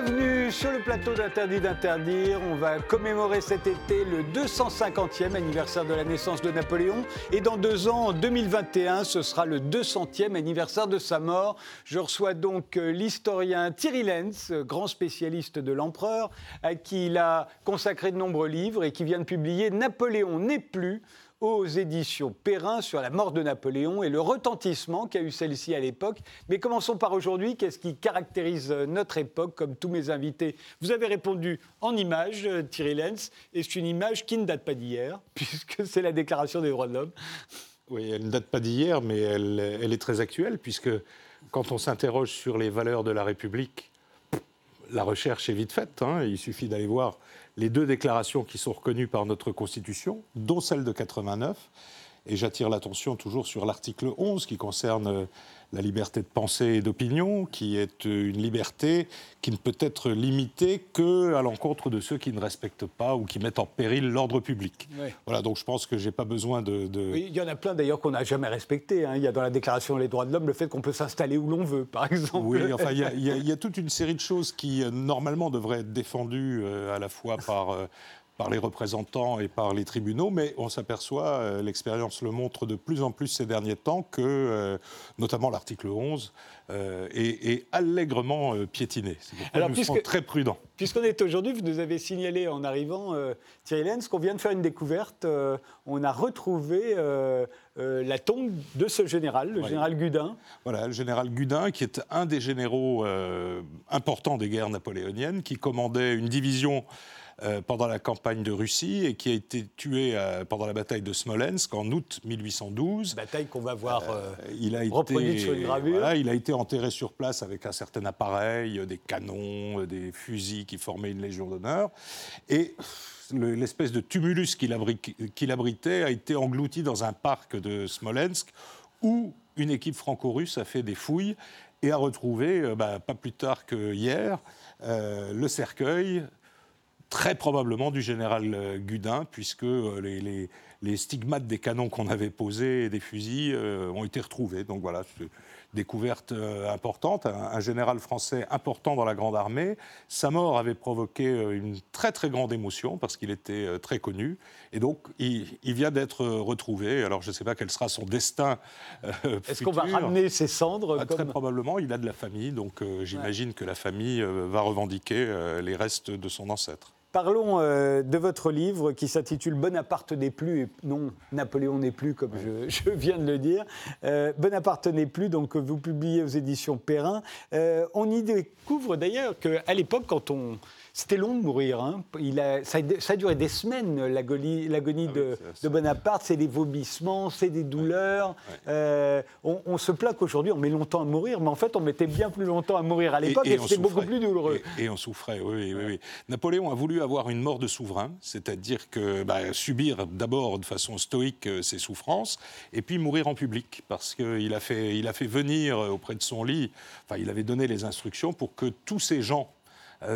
Bienvenue sur le plateau d'Interdit d'interdire. On va commémorer cet été le 250e anniversaire de la naissance de Napoléon. Et dans deux ans, en 2021, ce sera le 200e anniversaire de sa mort. Je reçois donc euh, l'historien Thierry Lenz, grand spécialiste de l'empereur, à qui il a consacré de nombreux livres et qui vient de publier Napoléon n'est plus aux éditions Perrin sur la mort de Napoléon et le retentissement qu'a eu celle-ci à l'époque. Mais commençons par aujourd'hui. Qu'est-ce qui caractérise notre époque, comme tous mes invités? Vous avez répondu en image, euh, Thierry Lenz, et c'est une image qui ne date pas d'hier, puisque c'est la Déclaration des droits de l'homme. Oui, elle ne date pas d'hier, mais elle, elle, est très actuelle, puisque quand on s'interroge sur les valeurs de la République, la recherche est vite faite. Hein. Il suffit d'aller voir les deux déclarations qui sont reconnues par notre Constitution, dont celle de 89. Et j'attire l'attention toujours sur l'article 11 qui concerne la liberté de pensée et d'opinion, qui est une liberté qui ne peut être limitée qu'à l'encontre de ceux qui ne respectent pas ou qui mettent en péril l'ordre public. Voilà, donc je pense que je n'ai pas besoin de... il y en a plein d'ailleurs qu'on n'a jamais respecté. Hein. Il y a dans la Déclaration des droits de l'homme le fait qu'on peut s'installer où l'on veut, par exemple. Oui, enfin, il y, a, il y, a, toute une série de choses qui, euh, normalement, devraient être défendues euh, à la fois par... Euh, par les représentants et par les tribunaux, mais on s'aperçoit, euh, l'expérience le montre de plus en plus ces derniers temps, que euh, notamment l'article 11 euh, est, allègrement piétiné. Alors, nous sommes très prudents. Puisqu'on est aujourd'hui, vous nous avez signalé en arrivant, Thierry Lenz, qu'on vient de faire une découverte. on a retrouvé la tombe de ce général, le général Gudin. Voilà, le général Gudin, qui est un des généraux importants des guerres napoléoniennes, qui commandait une division euh, pendant la campagne de Russie et qui a été tué euh, pendant la bataille de Smolensk en août 1812. Bataille qu'on va voir euh, il a été, sur une gravure. il a été enterré sur place avec un certain appareil, des canons, des fusils qui formaient une légion d'honneur. Et l'espèce de tumulus qu'il abritait a été englouti dans un parc de Smolensk où une équipe franco-russe a fait des fouilles et a retrouvé, bah, pas plus tard que hier, le cercueil très probablement du général euh, Gudin, puisque euh, les, stigmates des canons qu'on avait posés et des fusils euh, ont été retrouvés. Donc voilà, découverte importante. Un, général français important dans la Grande Armée. Sa mort avait provoqué une très très grande émotion parce qu'il était très connu. Et donc, il, vient d'être retrouvé. Alors, je ne sais pas quel sera son destin. Est-ce qu'on va ramener ses cendres ah, Très probablement. Il a de la famille. Donc, j'imagine que la famille va revendiquer les restes de son ancêtre. Parlons euh, de votre livre qui s'intitule Bonaparte n'est plus, et non Napoléon n'est plus, comme je, viens de le dire. Euh, Bonaparte n'est plus, donc vous publiez aux éditions Perrin. Euh, on y découvre d'ailleurs qu'à l'époque, quand on, c'était long de mourir. Hein. Il a, ça, a, duré des semaines, l'agonie, ah de, Bonaparte. C'est des vomissements, c'est des douleurs. Euh, on, se plaque aujourd'hui, on met longtemps à mourir, mais en fait, on mettait bien plus longtemps à mourir à l'époque et, c'était beaucoup plus douloureux. Et, on souffrait, oui, oui, oui, Napoléon a voulu avoir une mort de souverain, c'est-à-dire que bah, subir d'abord de façon stoïque euh, ses souffrances, et puis mourir en public, parce qu'il a fait, il a fait venir auprès de son lit, enfin, il avait donné les instructions pour que tous ces gens euh,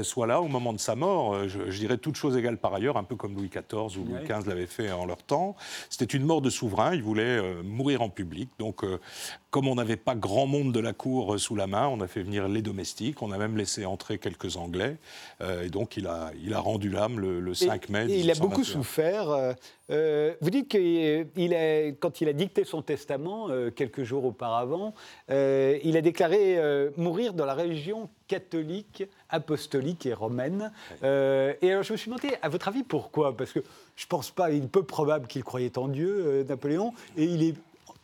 soit là au moment de sa mort. Euh, je, dirais toute chose égale par ailleurs, un peu comme Louis XIV ou Louis XV l'avait fait en leur temps. C'était une mort de souverain, il voulait euh, mourir en public. Donc, comme on n'avait pas grand monde de la cour sous la main, on a fait venir les domestiques, on a même laissé entrer quelques Anglais. et donc, il a, il a rendu l'âme le, 5 mai. Et il a beaucoup souffert. Vous dites que quand il a dicté son testament, quelques jours auparavant, il a déclaré mourir dans la religion catholique, apostolique et romaine. Euh, et alors je me suis demandé, à votre avis, pourquoi? Parce que je ne pense pas, il est peu probable qu'il croyait en Dieu, euh, Napoléon, et il est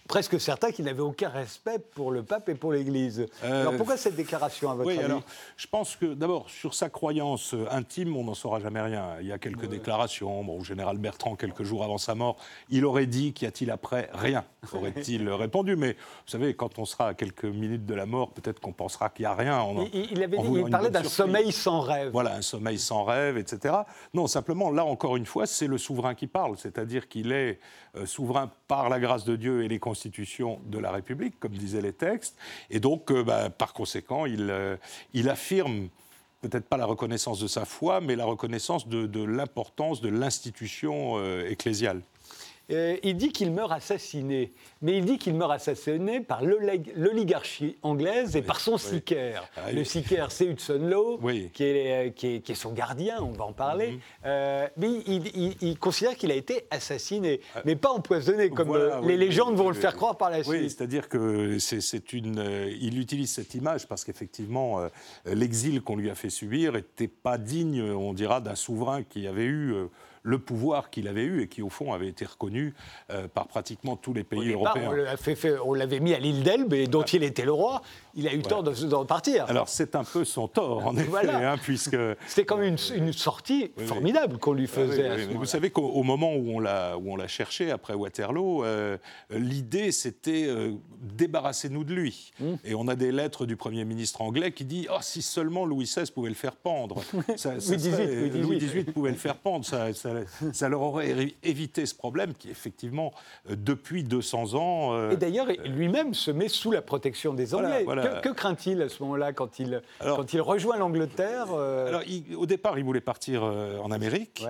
presque certain qu'il n'avait aucun respect pour le pape et pour l'Église. Euh, alors pourquoi cette déclaration à votre oui, alors, Je pense que d'abord, sur sa croyance intime, on n'en saura jamais rien. Il y a quelques déclarations. Bon, au général Bertrand, quelques jours avant sa mort, il aurait dit Qu'y a-t-il après Rien, aurait-il répondu. Mais vous savez, quand on sera à quelques minutes de la mort, peut-être qu'on pensera qu'il n'y a rien. il, avait il parlait d'un sommeil sans rêve. Voilà, un sommeil sans rêve, etc. Non, simplement, là, encore une fois, c'est le souverain qui parle. C'est-à-dire qu'il est euh, souverain par la grâce de Dieu et les constitutions de la République, comme disaient les textes. Et donc, euh, bah, par conséquent, il, euh, il affirme peut-être pas la reconnaissance de sa foi, mais la reconnaissance de, l'importance de l'institution ecclésiale. Euh, il dit qu'il meurt assassiné. Mais il dit qu'il meurt assassiné par l'oligarchie anglaise et par son sicaire. Ah, le sicaire, c'est Hudson Law, qui, est, qui, est, son gardien, on va en parler. Mhm. Euh, mais il, considère qu'il a été assassiné, ah. mais pas empoisonné, comme euh, les légendes vont le faire croire par la suite. Oui, c'est-à-dire que c'est une. il utilise cette image parce qu'effectivement, l'exil qu'on lui a fait subir n'était pas digne, on dira, d'un souverain qui avait eu le pouvoir qu'il avait eu et qui, au fond, avait été reconnu euh, par pratiquement tous les pays européens. on l'avait mis à l'île d'Elbe et dont il était le roi. Il a eu tort de, de, repartir. Alors, c'est un peu son tort, en effet, hein, puisque... C'était quand même une, sortie formidable qu'on lui faisait. vous savez qu'au moment où on l'a cherché, après Waterloo, euh, l'idée, c'était euh, débarrasser-nous de lui. Mmh. Et on a des lettres du Premier ministre anglais qui dit « Oh, si seulement Louis XVI pouvait le faire pendre ça, Louis, XVIII, pouvait le faire pendre, ça ça, leur aurait évité ce problème qui, effectivement, euh, depuis 200 ans. Euh, et d'ailleurs, lui-même se met sous la protection des Anglais. Que, craint-il à ce moment-là quand il, quand il rejoint l'Angleterre euh Alors, au départ, il voulait partir en Amérique.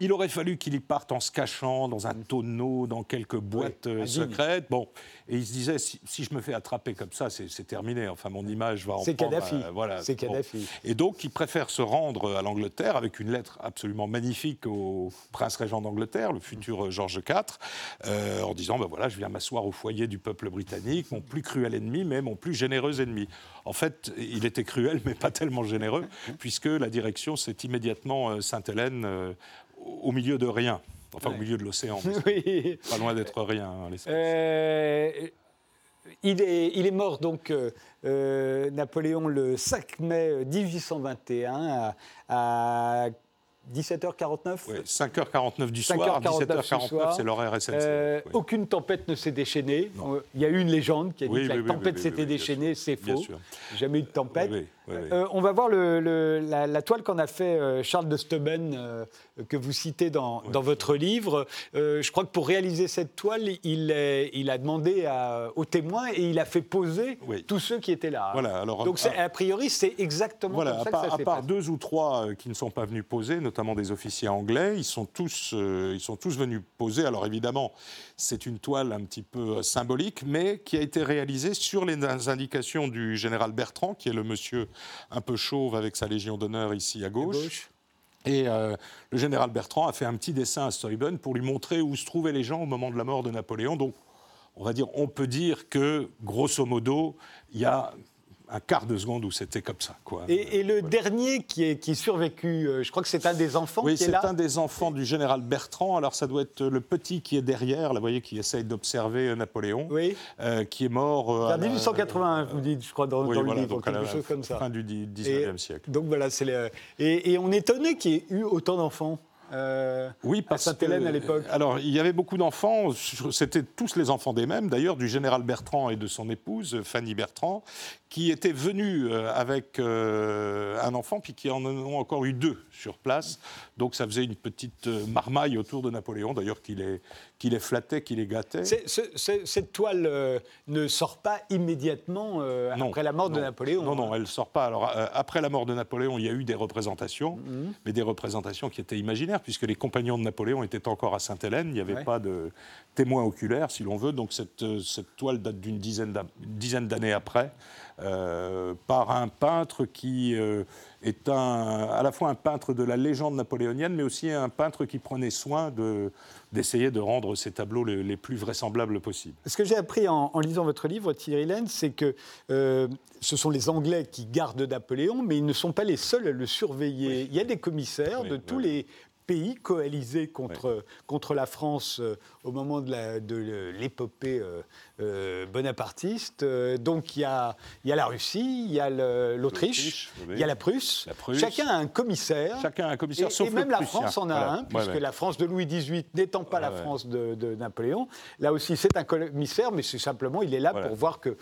Il aurait fallu qu'il y parte en se cachant dans un tonneau, dans quelques boîtes secrètes. Bon, et il se disait, si, je me fais attraper comme ça, c'est terminé. Enfin, mon image va en C'est Kadhafi. voilà. C'est Kadhafi. Et donc, il préfère se rendre à l'Angleterre avec une lettre absolument magnifique au prince régent d'Angleterre, le futur George IV, euh, en disant, ben voilà, je viens m'asseoir au foyer du peuple britannique, mon plus cruel ennemi, mais mon plus généreux ennemi. En fait, il était cruel, mais pas tellement généreux, puisque la direction, c'est immédiatement euh, Sainte-Hélène euh, au milieu de rien. Enfin, au milieu de l'océan. oui. Pas loin d'être rien, hein, euh, il, est, il est mort donc euh, euh, Napoléon le 5 mai 1821 à 17h49 oui, 5h49 du soir, 17h49, c'est l'horaire SNCF. Euh, aucune tempête ne s'est déchaînée. Il y a eu une légende qui a dit que la tempête s'était déchaînée, c'est faux. Jamais eu de tempête. Euh, on va voir la, toile qu'en a fait euh, Charles de Steuben, que vous citez dans, votre livre. je crois que pour réaliser cette toile, il, il a demandé aux témoins et il a fait poser tous ceux qui étaient là. Voilà, alors, Donc, a priori, c'est exactement voilà, comme ça que ça À part deux ou trois qui ne sont pas venus poser, notamment des officiers anglais. Ils sont tous, euh, ils sont tous venus poser. Alors évidemment, c'est une toile un petit peu euh, symbolique, mais qui a été réalisée sur les indications du général Bertrand, qui est le monsieur un peu chauve avec sa Légion d'honneur ici à gauche. Et euh, le général Bertrand a fait un petit dessin à Steuben pour lui montrer où se trouvaient les gens au moment de la mort de Napoléon. Donc, on va dire, on peut dire que, grosso modo, il y a un quart de seconde où c'était comme ça. Quoi. Et, le dernier qui est, qui survécu, euh, je crois que c'est un des enfants oui, qui est là Oui, c'est un des enfants du général Bertrand. Alors ça doit être le petit qui est derrière, là, vous voyez, qui essaye d'observer euh, Napoléon, oui. Euh, qui est mort... en 1881, vous dites, je crois, dans, le livre, quelque chose comme ça. Fin du 19e siècle. Donc voilà, c'est et, et on est étonné qu'il y ait eu autant d'enfants. Euh, oui, à Sainte-Hélène à l'époque Alors, il y avait beaucoup d'enfants, c'était tous les enfants des mêmes, d'ailleurs, du général Bertrand et de son épouse, Fanny Bertrand, qui étaient venus euh, avec euh, un enfant, puis qui en ont encore eu deux sur place. Donc, ça faisait une petite marmaille autour de Napoléon, d'ailleurs, qui les, qui les flattait, qui les gâtait. cette toile ne sort pas immédiatement après la mort de Napoléon Non, non, hein. elle ne sort pas. Alors, après la mort de Napoléon, il y a eu des représentations, mhm. mais des représentations qui étaient imaginaires puisque les compagnons de Napoléon étaient encore à Sainte-Hélène. Il n'y avait pas de témoins oculaires, si l'on veut. Donc cette, euh, cette toile date d'une dizaine d'années après, euh, par un peintre qui euh, est un, à la fois un peintre de la légende napoléonienne, mais aussi un peintre qui prenait soin de, d'essayer de rendre ces tableaux les, plus vraisemblables possibles. Ce que j'ai appris en, lisant votre livre, Thierry Laine, c'est que ce sont les Anglais qui gardent Napoléon, mais ils ne sont pas les seuls à le surveiller. Il y a des commissaires de tous les pays coalisés contre, contre la France euh, au moment de l'épopée euh, euh, bonapartiste. donc il y, a, y a la Russie, il y a l'Autriche, il y a la Prusse. Chacun a un commissaire. Chacun a un commissaire, et, sauf et même la France en a un, puisque la France de Louis XVIII n'étant pas la France de, Napoléon, là aussi c'est un commissaire, mais c'est simplement, il est là pour voir que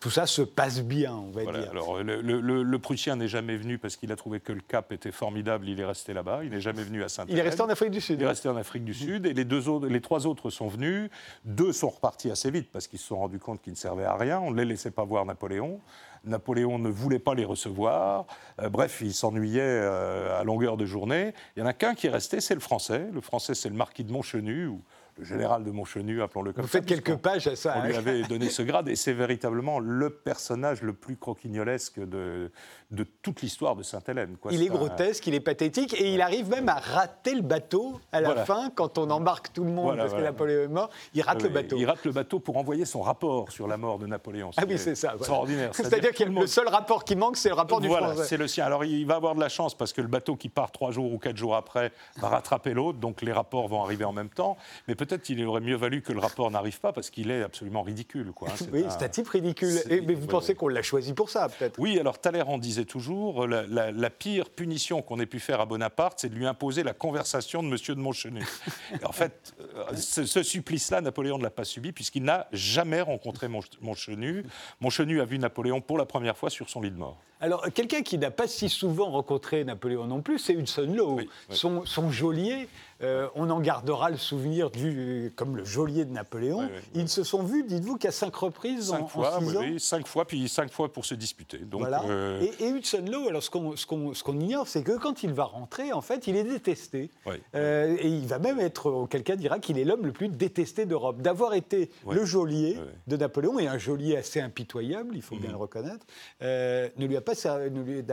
tout ça se passe bien, on va dire. Alors le, le Prussien n'est jamais venu parce qu'il a trouvé que le Cap était formidable, il est resté là-bas, il n'est jamais venu à saint Il est resté en Afrique du Sud. Il est resté en Afrique du Sud, et les, deux autres, les trois autres sont venus. Deux sont repartis assez vite parce qu'ils se sont rendus compte qu'ils ne servaient à rien. On ne les laissait pas voir Napoléon. Napoléon ne voulait pas les recevoir. Euh, bref, il s'ennuyait euh, à longueur de journée. Il y en a qu'un qui est resté, c'est le français. Le français, c'est le marquis de Montchenu, ou le général de Montchenu, appelons-le comme Vous ça. faites quelques pages à ça. On lui hein. avait donné ce grade et c'est véritablement le personnage le plus croquignolesque de, de toute l'histoire de Sainte-Hélène. Il est un- grotesque, il est pathétique et il arrive même à rater le bateau à la Voilà. fin quand on embarque tout le monde Voilà, parce voilà. que Napoléon est mort. Il rate le bateau. Il rate le bateau pour envoyer son rapport sur la mort de Napoléon. Ah oui, c'est ça. Extraordinaire. C'est-à-dire que le seul rapport qui manque, c'est le rapport du voilà, français. c'est le sien. Alors il va avoir de la chance parce que le bateau qui part trois jours ou quatre jours après va rattraper l'autre, donc les rapports vont arriver en même temps. Mais peut-être qu'il aurait mieux valu que le rapport n'arrive pas parce qu'il est absolument ridicule. Quoi. hein. Oui, un- c'est un type ridicule. Et- mais vous pensez qu'on l'a choisi pour ça, peut-être? Oui, alors Talleyrand disait toujours la, la- la pire punition qu'on ait pu faire à Bonaparte, c'est de lui imposer la conversation de Monsieur de Montchenu. En fait, euh, ce, ce supplice-là, Napoléon ne l'a pas subi puisqu'il n'a jamais rencontré Mon- Montchenu. Montchenu a vu Napoléon pour la première fois sur son lit de mort. Alors, quelqu'un qui n'a pas si souvent rencontré Napoléon non plus, c'est Hudson Lowe. Oui, oui. Son, son geôlier, euh, on en gardera le souvenir du, comme le geôlier de Napoléon. Oui. Ils se sont vus, dites-vous, qu'à cinq reprises en, Cinq en fois, six ans. cinq fois, puis cinq fois pour se disputer. Donc, Voilà. euh, Et, et Hudson Lowe, alors ce qu'on ce ce ignore, c'est que quand il va rentrer, en fait, il est détesté. Euh, et il va même être, quelqu'un dira qu'il est l'homme le plus détesté d'Europe. D'avoir été le geôlier de Napoléon, et un geôlier assez impitoyable, il faut Mhm. bien le reconnaître, ne lui a pas,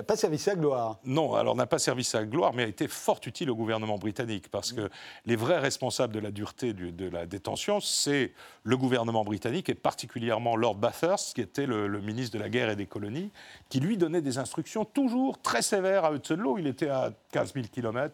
pas servi sa gloire. Non, alors n'a pas servi sa gloire, mais a été fort utile au gouvernement britannique, parce que les vrais responsables de la dureté du- de la détention, c'est le gouvernement britannique, et particulièrement Lord Bathurst, qui était le, le ministre de la guerre et des colonies, qui lui donnait des instructions toujours très sévères à Hudson. Il était à 15 000 km.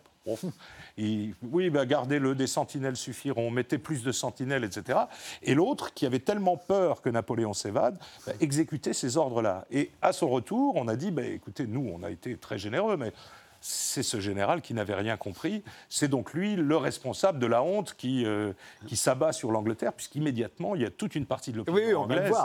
Oui, bah, gardez-le, des sentinelles suffiront, mettez plus de sentinelles, etc. Et l'autre, qui avait tellement peur que Napoléon s'évade, bah, exécutait ces ordres-là. Et à son retour, on a dit, bah, écoutez, nous, on a été très généreux, mais c'est ce général qui n'avait rien compris. C'est donc lui le responsable de la honte qui, euh, qui s'abat sur l'Angleterre, puisqu'immédiatement, il y a toute une partie de l'opinion Oui, oui, anglaise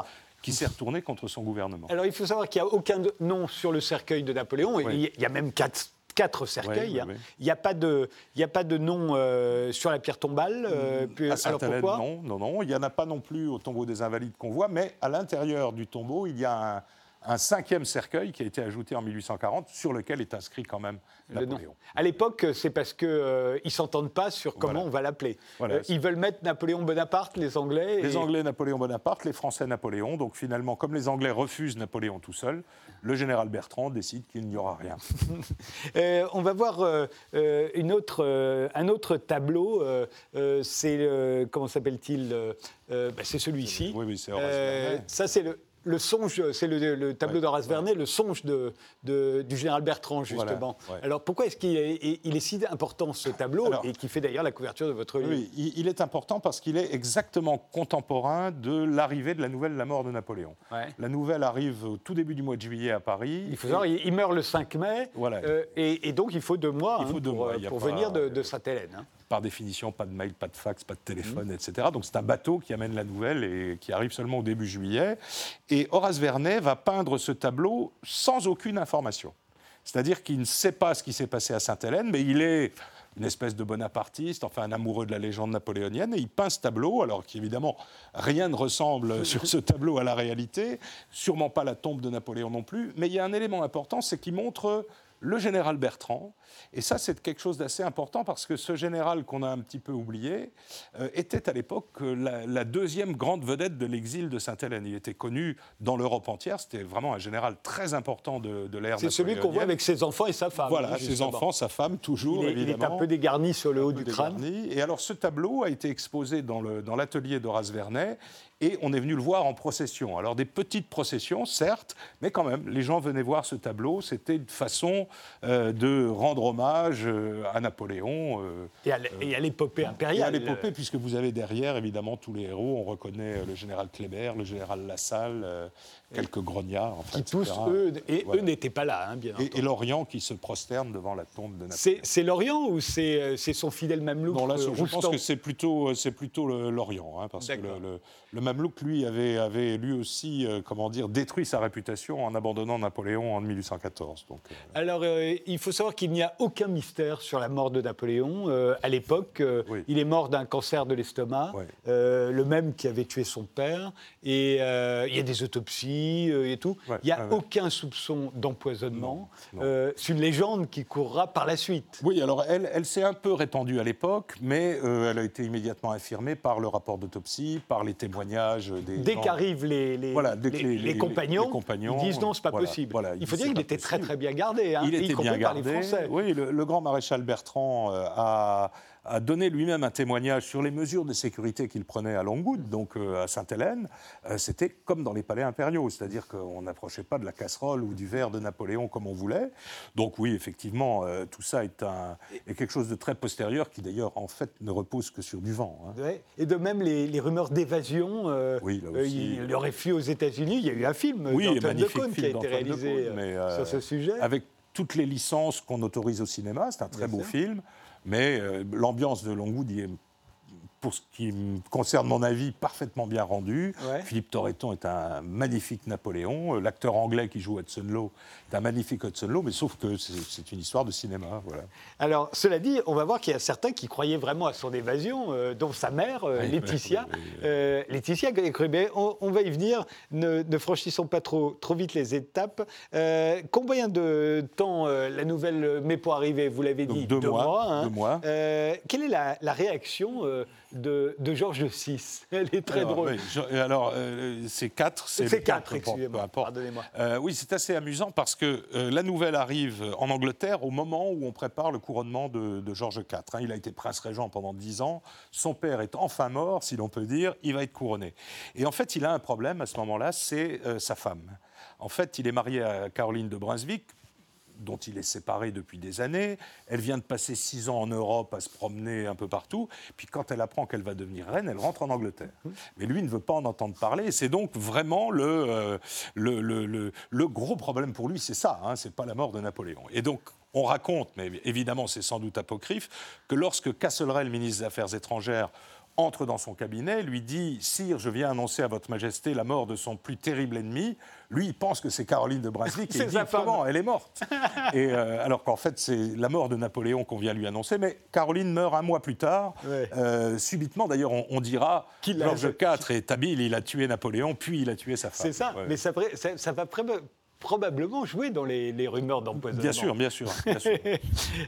qui s'est retournée contre son gouvernement. Alors il faut savoir qu'il n'y a aucun nom sur le cercueil de Napoléon, et Oui. il y a même quatre, quatre cercueils. Il n'y a pas de, il a pas de nom euh, sur la pierre tombale. euh, puis- À alors pourquoi? non, non, non. Il n'y en a pas non plus au tombeau des Invalides qu'on voit, mais à l'intérieur du tombeau, il y a un, un cinquième cercueil qui a été ajouté en 1840, sur lequel est inscrit quand même. Napoléon. À l'époque, c'est parce qu'ils ne s'entendent pas sur comment Voilà. on va l'appeler. Voilà. Euh, ils veulent mettre Napoléon Bonaparte, les Anglais. et- Les Anglais Napoléon Bonaparte, les Français Napoléon. Donc finalement, comme les Anglais refusent Napoléon tout seul, le général Bertrand décide qu'il n'y aura rien. Euh, on va voir euh, euh, une autre, euh, un autre tableau. euh, euh, c'est euh, comment s'appelle-t-il euh, euh, bah, C'est celui-ci. Oui, oui, c'est Euh, ça, c'est le. Le songe, c'est le, le tableau Ouais, d'Horace Vernet, le songe de, de- du général Bertrand, justement. Voilà, ouais. Alors pourquoi est-ce qu'il est, il est si important ce tableau Alors- et qui fait d'ailleurs la couverture de votre livre? Oui, il il est important parce qu'il est exactement contemporain de l'arrivée de la nouvelle La mort de Napoléon. Ouais. La nouvelle arrive au tout début du mois de juillet à Paris. Il faut savoir, il, il meurt le 5 mai, Voilà. euh, et, et donc il faut deux mois, Il faut hein, deux pour, mois, euh, pour pas- venir de, de Sainte-Hélène. hein. Par définition, pas de mail, pas de fax, pas de téléphone, Mmh. etc. Donc c'est un bateau qui amène la nouvelle et qui arrive seulement au début juillet. Et Horace Vernet va peindre ce tableau sans aucune information. C'est-à-dire qu'il ne sait pas ce qui s'est passé à Sainte-Hélène, mais il est une espèce de bonapartiste, enfin un amoureux de la légende napoléonienne, et il peint ce tableau, alors qu'évidemment rien ne ressemble sur ce tableau à la réalité, sûrement pas la tombe de Napoléon non plus, mais il y a un élément important, c'est qu'il montre le général Bertrand, et ça c'est quelque chose d'assez important parce que ce général qu'on a un petit peu oublié euh, était à l'époque euh, la, la deuxième grande vedette de l'exil de Sainte-Hélène. Il était connu dans l'Europe entière, c'était vraiment un général très important de, de l'ère C'est celui qu'on voit avec ses enfants et sa femme. Voilà, ses enfants, sa femme, toujours, Il est, il est évidemment. un peu dégarni sur le haut du crâne. dégarni. Et alors, ce tableau a été exposé dans l'atelier d'Horace Vernet, et on est venu le voir en procession. Alors, des petites processions, certes, mais quand même, les gens venaient voir ce tableau. C'était une façon euh, de rendre hommage euh, à Napoléon. euh, Et à l'épopée et à impériale. l'épopée, puisque vous avez derrière, évidemment, tous les héros. On reconnaît le général Kléber, le général Lassalle, quelques grognards, enfin, qui etc. poussent, eux, et Voilà. eux n'étaient pas là, hein, bien Et, entendu. et l'Orient qui se prosterne devant la tombe de Napoléon. C'est l'Orient ou c'est euh, son fidèle mamelouk Non, là, euh, je pense que c'est plutôt, euh, plutôt l'Orient, hein, parce que le, le, le Mamelouk, lui, avait, avait lui aussi, euh, comment dire, détruit sa réputation en abandonnant Napoléon en 1814. Donc, euh, Alors, Alors, il faut savoir qu'il n'y a aucun mystère sur la mort de Napoléon. à l'époque, il est mort d'un cancer de l'estomac, le même qui avait tué son père. Et il y a des autopsies et tout. il n'y a aucun soupçon d'empoisonnement. C'est une légende qui courra par la suite. Oui, alors elle, elle s'est un peu répandue à l'époque, mais elle a été immédiatement affirmée par le rapport d'autopsie, par les témoignages des. Dès qu'arrivent les, les, les, compagnons, ils disent non, c'est pas possible. il faut dire qu'il était très très bien gardé, hein, il était bien gardé. Par les Français. Oui, le, grand maréchal Bertrand euh, a a donné lui-même un témoignage sur les mesures de sécurité qu'il prenait à Longwood, donc euh, à Sainte-Hélène. Euh, c'était comme dans les palais impériaux, c'est-à-dire qu'on n'approchait pas de la casserole ou du verre de Napoléon comme on voulait. Donc oui, effectivement, euh, tout ça est, un, quelque chose de très postérieur qui d'ailleurs en fait ne repose que sur du vent. Hein. Et de même les, rumeurs d'évasion, oui, il, aurait fui aux États-Unis. Il y a eu un film oui, d'Antoine de qui a été réalisé sur ce sujet. Avec toutes les licences qu'on autorise au cinéma, c'est un très beau film. Mais euh, l'ambiance de Longwood est pour ce qui me concerne mon avis, parfaitement bien rendu. Philippe Torreton est un magnifique Napoléon. Euh, l'acteur anglais qui joue Hudson Law est un magnifique Hudson Law, mais sauf que c'est une histoire de cinéma. Voilà. Alors, cela dit, on va voir qu'il y a certains qui croyaient vraiment à son évasion, euh, dont sa mère, euh, Laetitia. Laetitia on, on, va y venir. Ne, franchissons pas trop, trop vite les étapes. combien de temps la nouvelle met pour arriver Vous l'avez dit, deux, mois. Hein. deux mois. quelle est la, la réaction de, de Georges VI. Elle est très drôle. alors, euh, c'est quatre. C'est quatre, excusez-moi. Pardonnez-moi. Euh, oui, c'est assez amusant parce que euh, la nouvelle arrive en Angleterre au moment où on prépare le couronnement de, Georges IV. Hein. il a été prince-régent pendant dix ans. Son père est enfin mort, si l'on peut dire. Il va être couronné. Et en fait, il a un problème à ce moment-là, c'est sa femme. En fait, il est marié à Caroline de Brunswick, dont il est séparé depuis des années. Elle vient de passer six ans en Europe à se promener un peu partout. Puis quand elle apprend qu'elle va devenir reine, elle rentre en Angleterre. Mais lui ne veut pas en entendre parler. C'est donc vraiment le, euh, le, le, le, gros problème pour lui, c'est ça. Hein, c'est pas la mort de Napoléon. Et donc on raconte, mais évidemment c'est sans doute apocryphe, que lorsque Castlereagh, ministre des Affaires étrangères, entre dans son cabinet, lui dit Sire, je viens annoncer à Votre Majesté la mort de son plus terrible ennemi. Lui, il pense que c'est Caroline de Brunswick et il dit Comment Elle est morte. et, euh, alors qu'en fait, c'est la mort de Napoléon qu'on vient lui annoncer. Mais Caroline meurt un mois plus tard. Euh, subitement, d'ailleurs, on, dira Georges IV est habile, il a tué Napoléon, puis il a tué sa femme. C'est ça, mais ça, ça, ça va probablement jouer dans les, rumeurs d'empoisonnement. Bien sûr, bien sûr.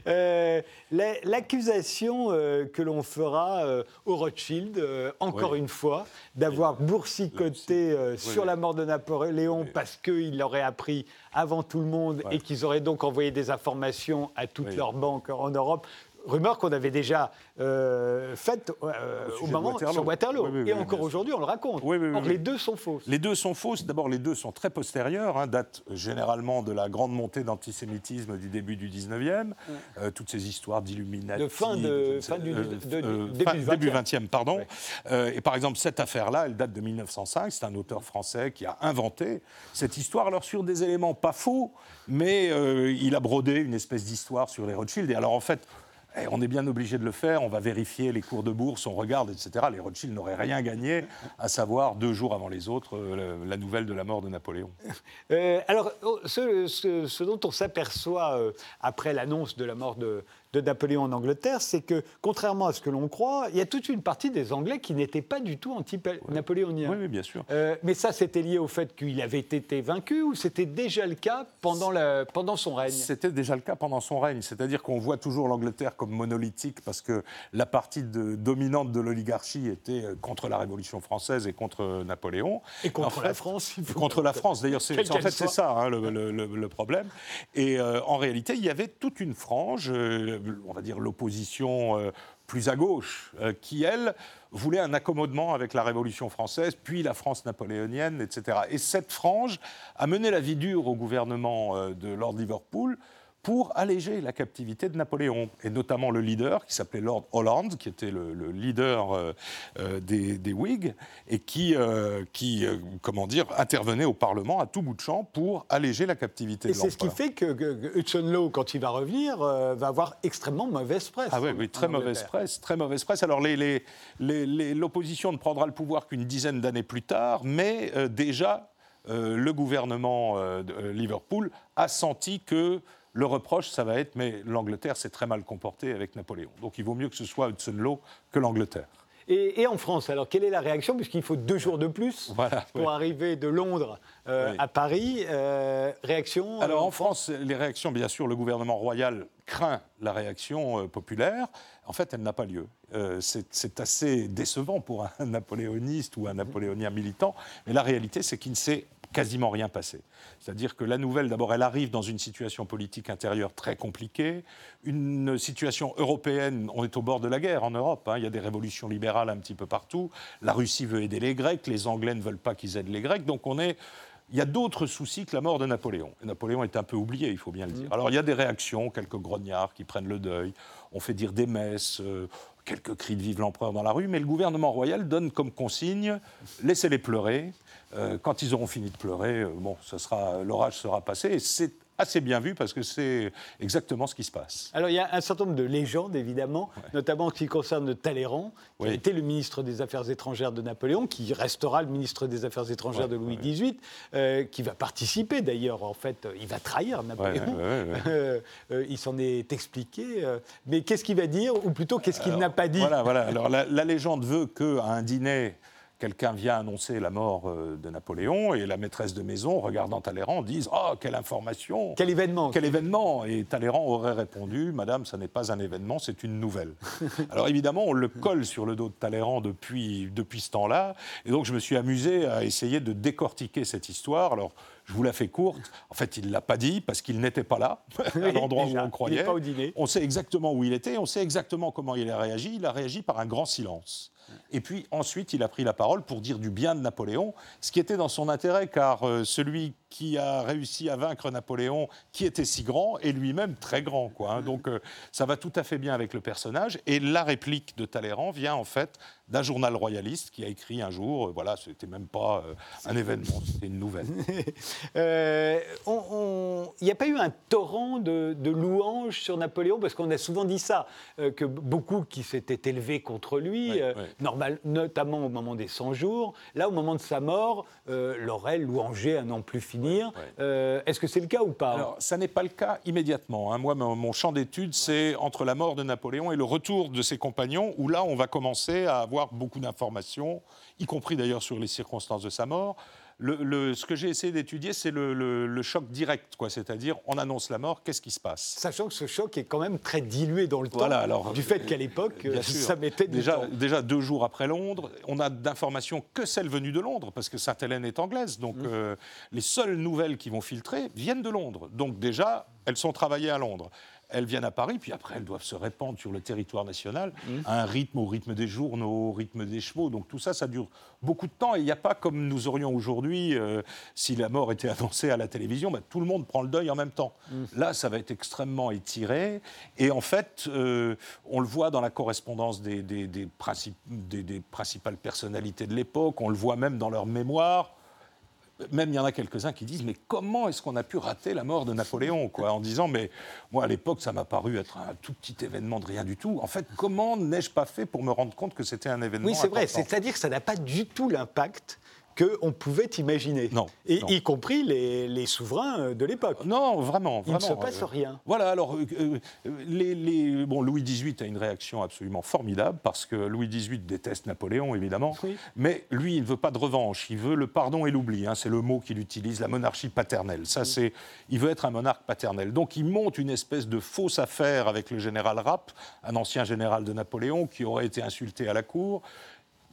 Euh, l'accusation euh, que l'on fera euh, au Rothschild, encore une fois, d'avoir boursicoté sur la mort de Napoléon parce qu'il aurait appris avant tout le monde et qu'ils auraient donc envoyé des informations à toutes leurs banques en Europe rumeur qu'on avait déjà euh, faite euh, au, moment sur Waterloo. et encore aujourd'hui, on le raconte. Or, les deux sont fausses. Les deux sont fausses. D'abord, les deux sont très postérieures, hein, datent généralement de la grande montée d'antisémitisme du début du 19e. Euh, toutes ces histoires d'Illuminati. De fin, de, fin du début 20e. pardon. et par exemple, cette affaire-là, elle date de 1905. C'est un auteur français qui a inventé cette histoire, alors sur des éléments pas faux, mais il a brodé une espèce d'histoire sur les Rothschild. Et alors, en fait, eh, on est bien obligé de le faire, on va vérifier les cours de bourse, on regarde, etc. Les Rothschild n'auraient rien gagné, à savoir deux jours avant les autres, euh, la nouvelle de la mort de Napoléon. Euh, alors, oh, ce, dont on s'aperçoit euh, après l'annonce de la mort de, de Napoléon en Angleterre, c'est que, contrairement à ce que l'on croit, il y a toute une partie des Anglais qui n'étaient pas du tout anti-napoléoniens. Oui, bien sûr. Euh, mais ça, c'était lié au fait qu'il avait été vaincu ou c'était déjà le cas pendant, la, pendant son règne? C'était déjà le cas pendant son règne. C'est-à-dire qu'on voit toujours l'Angleterre comme monolithique parce que la partie de, dominante de l'oligarchie était euh, contre la Révolution française et contre Napoléon. Et contre la France. Contre la France. D'ailleurs, en fait, c'est ça hein, le, problème. Et euh, en réalité, il y avait toute une frange on va dire, l'opposition euh, plus à gauche, euh, qui, elle, voulait un accommodement avec la Révolution française, puis la France napoléonienne, etc. Et cette frange a mené la vie dure au gouvernement euh, de Lord Liverpool pour alléger la captivité de Napoléon, et notamment le leader qui s'appelait Lord Holland, qui était le, leader euh, euh, des, Whigs, et qui, euh, qui comment dire, intervenait au Parlement à tout bout de champ pour alléger la captivité et de l'empereur. Et c'est ce qui fait que, Hudson Law, quand il va revenir, va avoir extrêmement mauvaise presse. Ah oui, oui très mauvaise presse, très mauvaise presse. Alors l'opposition ne prendra le pouvoir qu'une dizaine d'années plus tard, mais déjà le gouvernement de Liverpool a senti que le reproche, ça va être, mais l'Angleterre s'est très mal comportée avec Napoléon. Donc il vaut mieux que ce soit Hudson Law que l'Angleterre. Et, en France, alors quelle est la réaction? Puisqu'il faut deux jours de plus pour arriver de Londres euh, à Paris. Euh, réaction Alors en France, les réactions, bien sûr, le gouvernement royal craint la réaction euh, populaire. En fait, elle n'a pas lieu. c'est assez décevant pour un napoléoniste ou un napoléonien militant. Mais la réalité, c'est qu'il ne s'est quasiment rien passé. C'est-à-dire que la nouvelle, d'abord, elle arrive dans une situation politique intérieure très compliquée, une situation européenne, on est au bord de la guerre en Europe, hein. il y a des révolutions libérales un petit peu partout, la Russie veut aider les Grecs, les Anglais ne veulent pas qu'ils aident les Grecs, donc on est... Il y a d'autres soucis que la mort de Napoléon. Et Napoléon est un peu oublié, il faut bien le dire. Mmh. Alors il y a des réactions, quelques grognards qui prennent le deuil, on fait dire des messes, euh, quelques cris de vive l'empereur dans la rue, mais le gouvernement royal donne comme consigne laissez-les pleurer. Euh, quand ils auront fini de pleurer, euh, bon, l'orage sera passé. Et c'est assez bien vu parce que c'est exactement ce qui se passe. Alors il y a un certain nombre de légendes évidemment, notamment en ce qui concerne Talleyrand, qui était le ministre des Affaires étrangères de Napoléon, qui restera le ministre des Affaires étrangères de Louis XVIII, euh, qui va participer d'ailleurs, en fait, il va trahir Napoléon. Euh, euh, il s'en est expliqué. mais qu'est-ce qu'il va dire, ou plutôt qu'est-ce qu'il n'a pas dit? Voilà, voilà. Alors la, la légende veut qu'à un dîner quelqu'un vient annoncer la mort euh, de Napoléon et la maîtresse de maison, regardant Talleyrand, dit Oh, quelle information Quel événement Quel événement Et Talleyrand aurait répondu Madame, ça n'est pas un événement, c'est une nouvelle. Alors évidemment, on le colle sur le dos de Talleyrand depuis, depuis ce temps-là. Et donc je me suis amusé à essayer de décortiquer cette histoire. Alors, je vous la fais courte. En fait, il ne l'a pas dit parce qu'il n'était pas là, à l'endroit où on croyait. pas au dîner. On sait exactement où il était, on sait exactement comment il a réagi. Il a réagi par un grand silence. Et puis ensuite, il a pris la parole pour dire du bien de Napoléon, ce qui était dans son intérêt, car euh, celui qui a réussi à vaincre Napoléon, qui était si grand, est lui-même très grand. Quoi, hein. Donc euh, ça va tout à fait bien avec le personnage. Et la réplique de Talleyrand vient en fait d'un journal royaliste qui a écrit un jour, euh, voilà, c'était même pas euh, un événement, c'était une nouvelle. Il n'y a pas eu un torrent de, louanges sur Napoléon, parce qu'on a souvent dit ça, que beaucoup qui s'étaient élevés contre lui, Normal, notamment au moment des 100 jours, là, au moment de sa mort, l'auraient louangé à n'en plus euh, est-ce que c'est le cas ou pas Alors, ça n'est pas le cas immédiatement. Hein. Moi, mon, champ d'étude, c'est entre la mort de Napoléon et le retour de ses compagnons, où là, on va commencer à avoir beaucoup d'informations, y compris d'ailleurs sur les circonstances de sa mort ce que j'ai essayé d'étudier, c'est le, choc direct, quoi. C'est-à-dire, on annonce la mort, qu'est-ce qui se passe? Sachant que ce choc est quand même très dilué dans le temps, alors, du fait qu'à l'époque, ça mettait déjà, Déjà deux jours après Londres, on a d'informations que celles venues de Londres, parce que Sainte-Hélène est anglaise, donc mmh. euh, les seules nouvelles qui vont filtrer viennent de Londres. Donc déjà, elles sont travaillées à Londres elles viennent à Paris, puis après elles doivent se répandre sur le territoire national mmh. à un rythme, au rythme des journaux, au rythme des chevaux. Donc tout ça, ça dure beaucoup de temps. Et il n'y a pas comme nous aurions aujourd'hui, euh, si la mort était annoncée à la télévision, bah, tout le monde prend le deuil en même temps. Mmh. Là, ça va être extrêmement étiré. Et en fait, euh, on le voit dans la correspondance des, des, des principales personnalités de l'époque, on le voit même dans leurs mémoires même il y en a quelques-uns qui disent mais comment est-ce qu'on a pu rater la mort de Napoléon quoi en disant mais moi à l'époque ça m'a paru être un tout petit événement de rien du tout. En fait comment n'ai-je pas fait pour me rendre compte que c'était un événement oui c'est vrai. c'est-à-dire que ça n'a pas du tout l'impact qu'on pouvait imaginer. Non. Et y compris les, souverains euh, de l'époque. Non, vraiment, vraiment. Il ne se passe euh, rien. Voilà, alors, euh, les, bon, Louis XVIII a une réaction absolument formidable, parce que Louis XVIII déteste Napoléon, évidemment, mais lui, il ne veut pas de revanche, il veut le pardon et l'oubli, hein, c'est le mot qu'il utilise, la monarchie paternelle. Ça, c'est, il veut être un monarque paternel. Donc, il monte une espèce de fausse affaire avec le général Rapp, un ancien général de Napoléon, qui aurait été insulté à la cour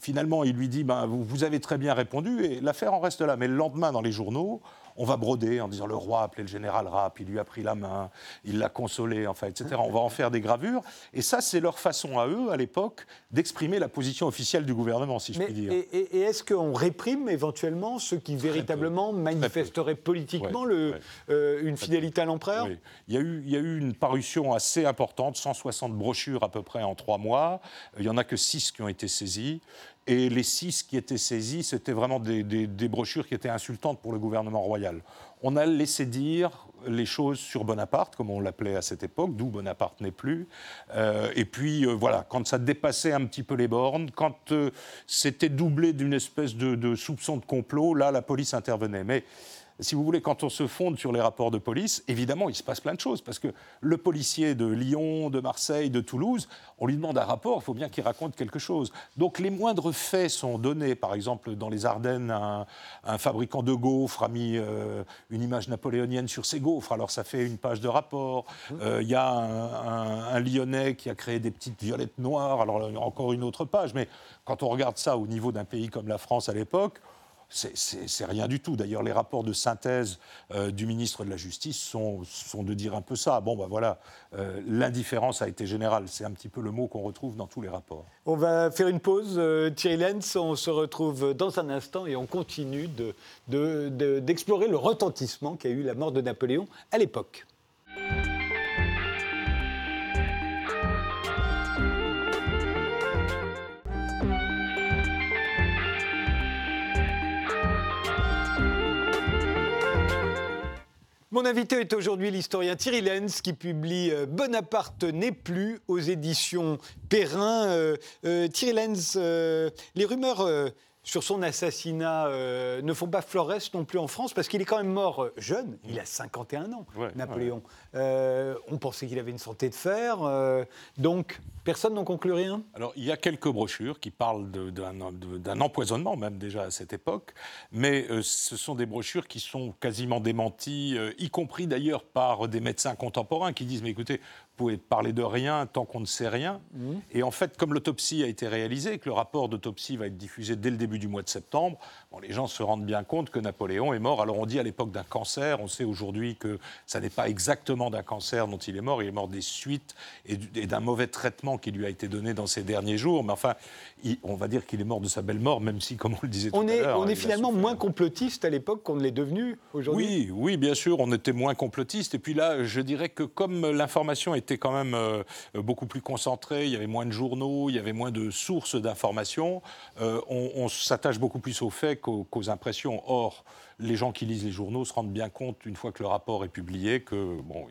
finalement, il lui dit ben, vous, avez très bien répondu, et l'affaire en reste là. Mais le lendemain, dans les journaux, on va broder en disant le roi a appelé le général Rapp, il lui a pris la main, il l'a consolé, enfin, etc. On va en faire des gravures. Et ça, c'est leur façon à eux, à l'époque, d'exprimer la position officielle du gouvernement, si je puis dire. Et, est-ce qu'on réprime éventuellement ceux qui véritablement manifesteraient politiquement le, euh, une fidélité à l'empereur? Il, y a eu, il y a eu une parution assez importante, 160 brochures à peu près en trois mois. Il n'y en a que six qui ont été saisies. Et les six qui étaient saisis, c'était vraiment des, brochures qui étaient insultantes pour le gouvernement royal. On a laissé dire les choses sur Bonaparte, comme on l'appelait à cette époque, d'où Bonaparte n'est plus. Euh, et puis, euh, voilà, quand ça dépassait un petit peu les bornes, quand euh, c'était doublé d'une espèce de, de, soupçon de complot, là, la police intervenait. Mais si vous voulez, quand on se fonde sur les rapports de police, évidemment, il se passe plein de choses. Parce que le policier de Lyon, de Marseille, de Toulouse, on lui demande un rapport, il faut bien qu'il raconte quelque chose. Donc les moindres faits sont donnés. Par exemple, dans les Ardennes, un, fabricant de gaufres a mis euh, une image napoléonienne sur ses gaufres. Alors ça fait une page de rapport. Euh, il y a un, Lyonnais qui a créé des petites violettes noires. Alors encore une autre page. Mais quand on regarde ça au niveau d'un pays comme la France à l'époque, c'est rien du tout. D'ailleurs, les rapports de synthèse euh, du ministre de la Justice sont, de dire un peu ça. Bon, ben voilà, euh, l'indifférence a été générale. C'est un petit peu le mot qu'on retrouve dans tous les rapports. On va faire une pause, euh, Thierry Lenz. On se retrouve dans un instant et on continue d'explorer le retentissement qu'a eu la mort de Napoléon à l'époque. Mon invité est aujourd'hui l'historien Thierry Lenz qui publie euh, Bonaparte n'est plus aux éditions Perrin. Euh, euh, Thierry Lenz, les rumeurs sur son assassinat ne font pas florès non plus en France parce qu'il est quand même mort jeune, il a 51 ans, Napoléon. on pensait qu'il avait une santé de fer, donc Personne n'en conclut rien. Alors, il y a quelques brochures qui parlent d'un empoisonnement, même déjà à cette époque, mais euh, ce sont des brochures qui sont quasiment démenties, euh, y compris d'ailleurs par des médecins contemporains qui disent Mais écoutez, vous pouvez parler de rien tant qu'on ne sait rien. Mmh. Et en fait, comme l'autopsie a été réalisée, que le rapport d'autopsie va être diffusé dès le début du mois de septembre, les gens se rendent bien compte que Napoléon est mort. Alors, on dit à l'époque d'un cancer, on sait aujourd'hui que ça n'est pas exactement d'un cancer dont il est mort, il est mort des suites et d'un mauvais traitement qui lui a été donné dans ces derniers jours. Mais enfin, on va dire qu'il est mort de sa belle mort, même si, comme on le disait on tout est, à l'heure... On est finalement moins complotiste à l'époque qu'on ne l'est devenu aujourd'hui Oui, oui, bien sûr, on était moins complotiste. Et puis là, je dirais que comme l'information était quand même euh, beaucoup plus concentrée, il y avait moins de journaux, il y avait moins de sources d'informations, euh, on, s'attache beaucoup plus aux faits qu'aux impressions. Or, les gens qui lisent les journaux se rendent bien compte, une fois que le rapport est publié, que bon,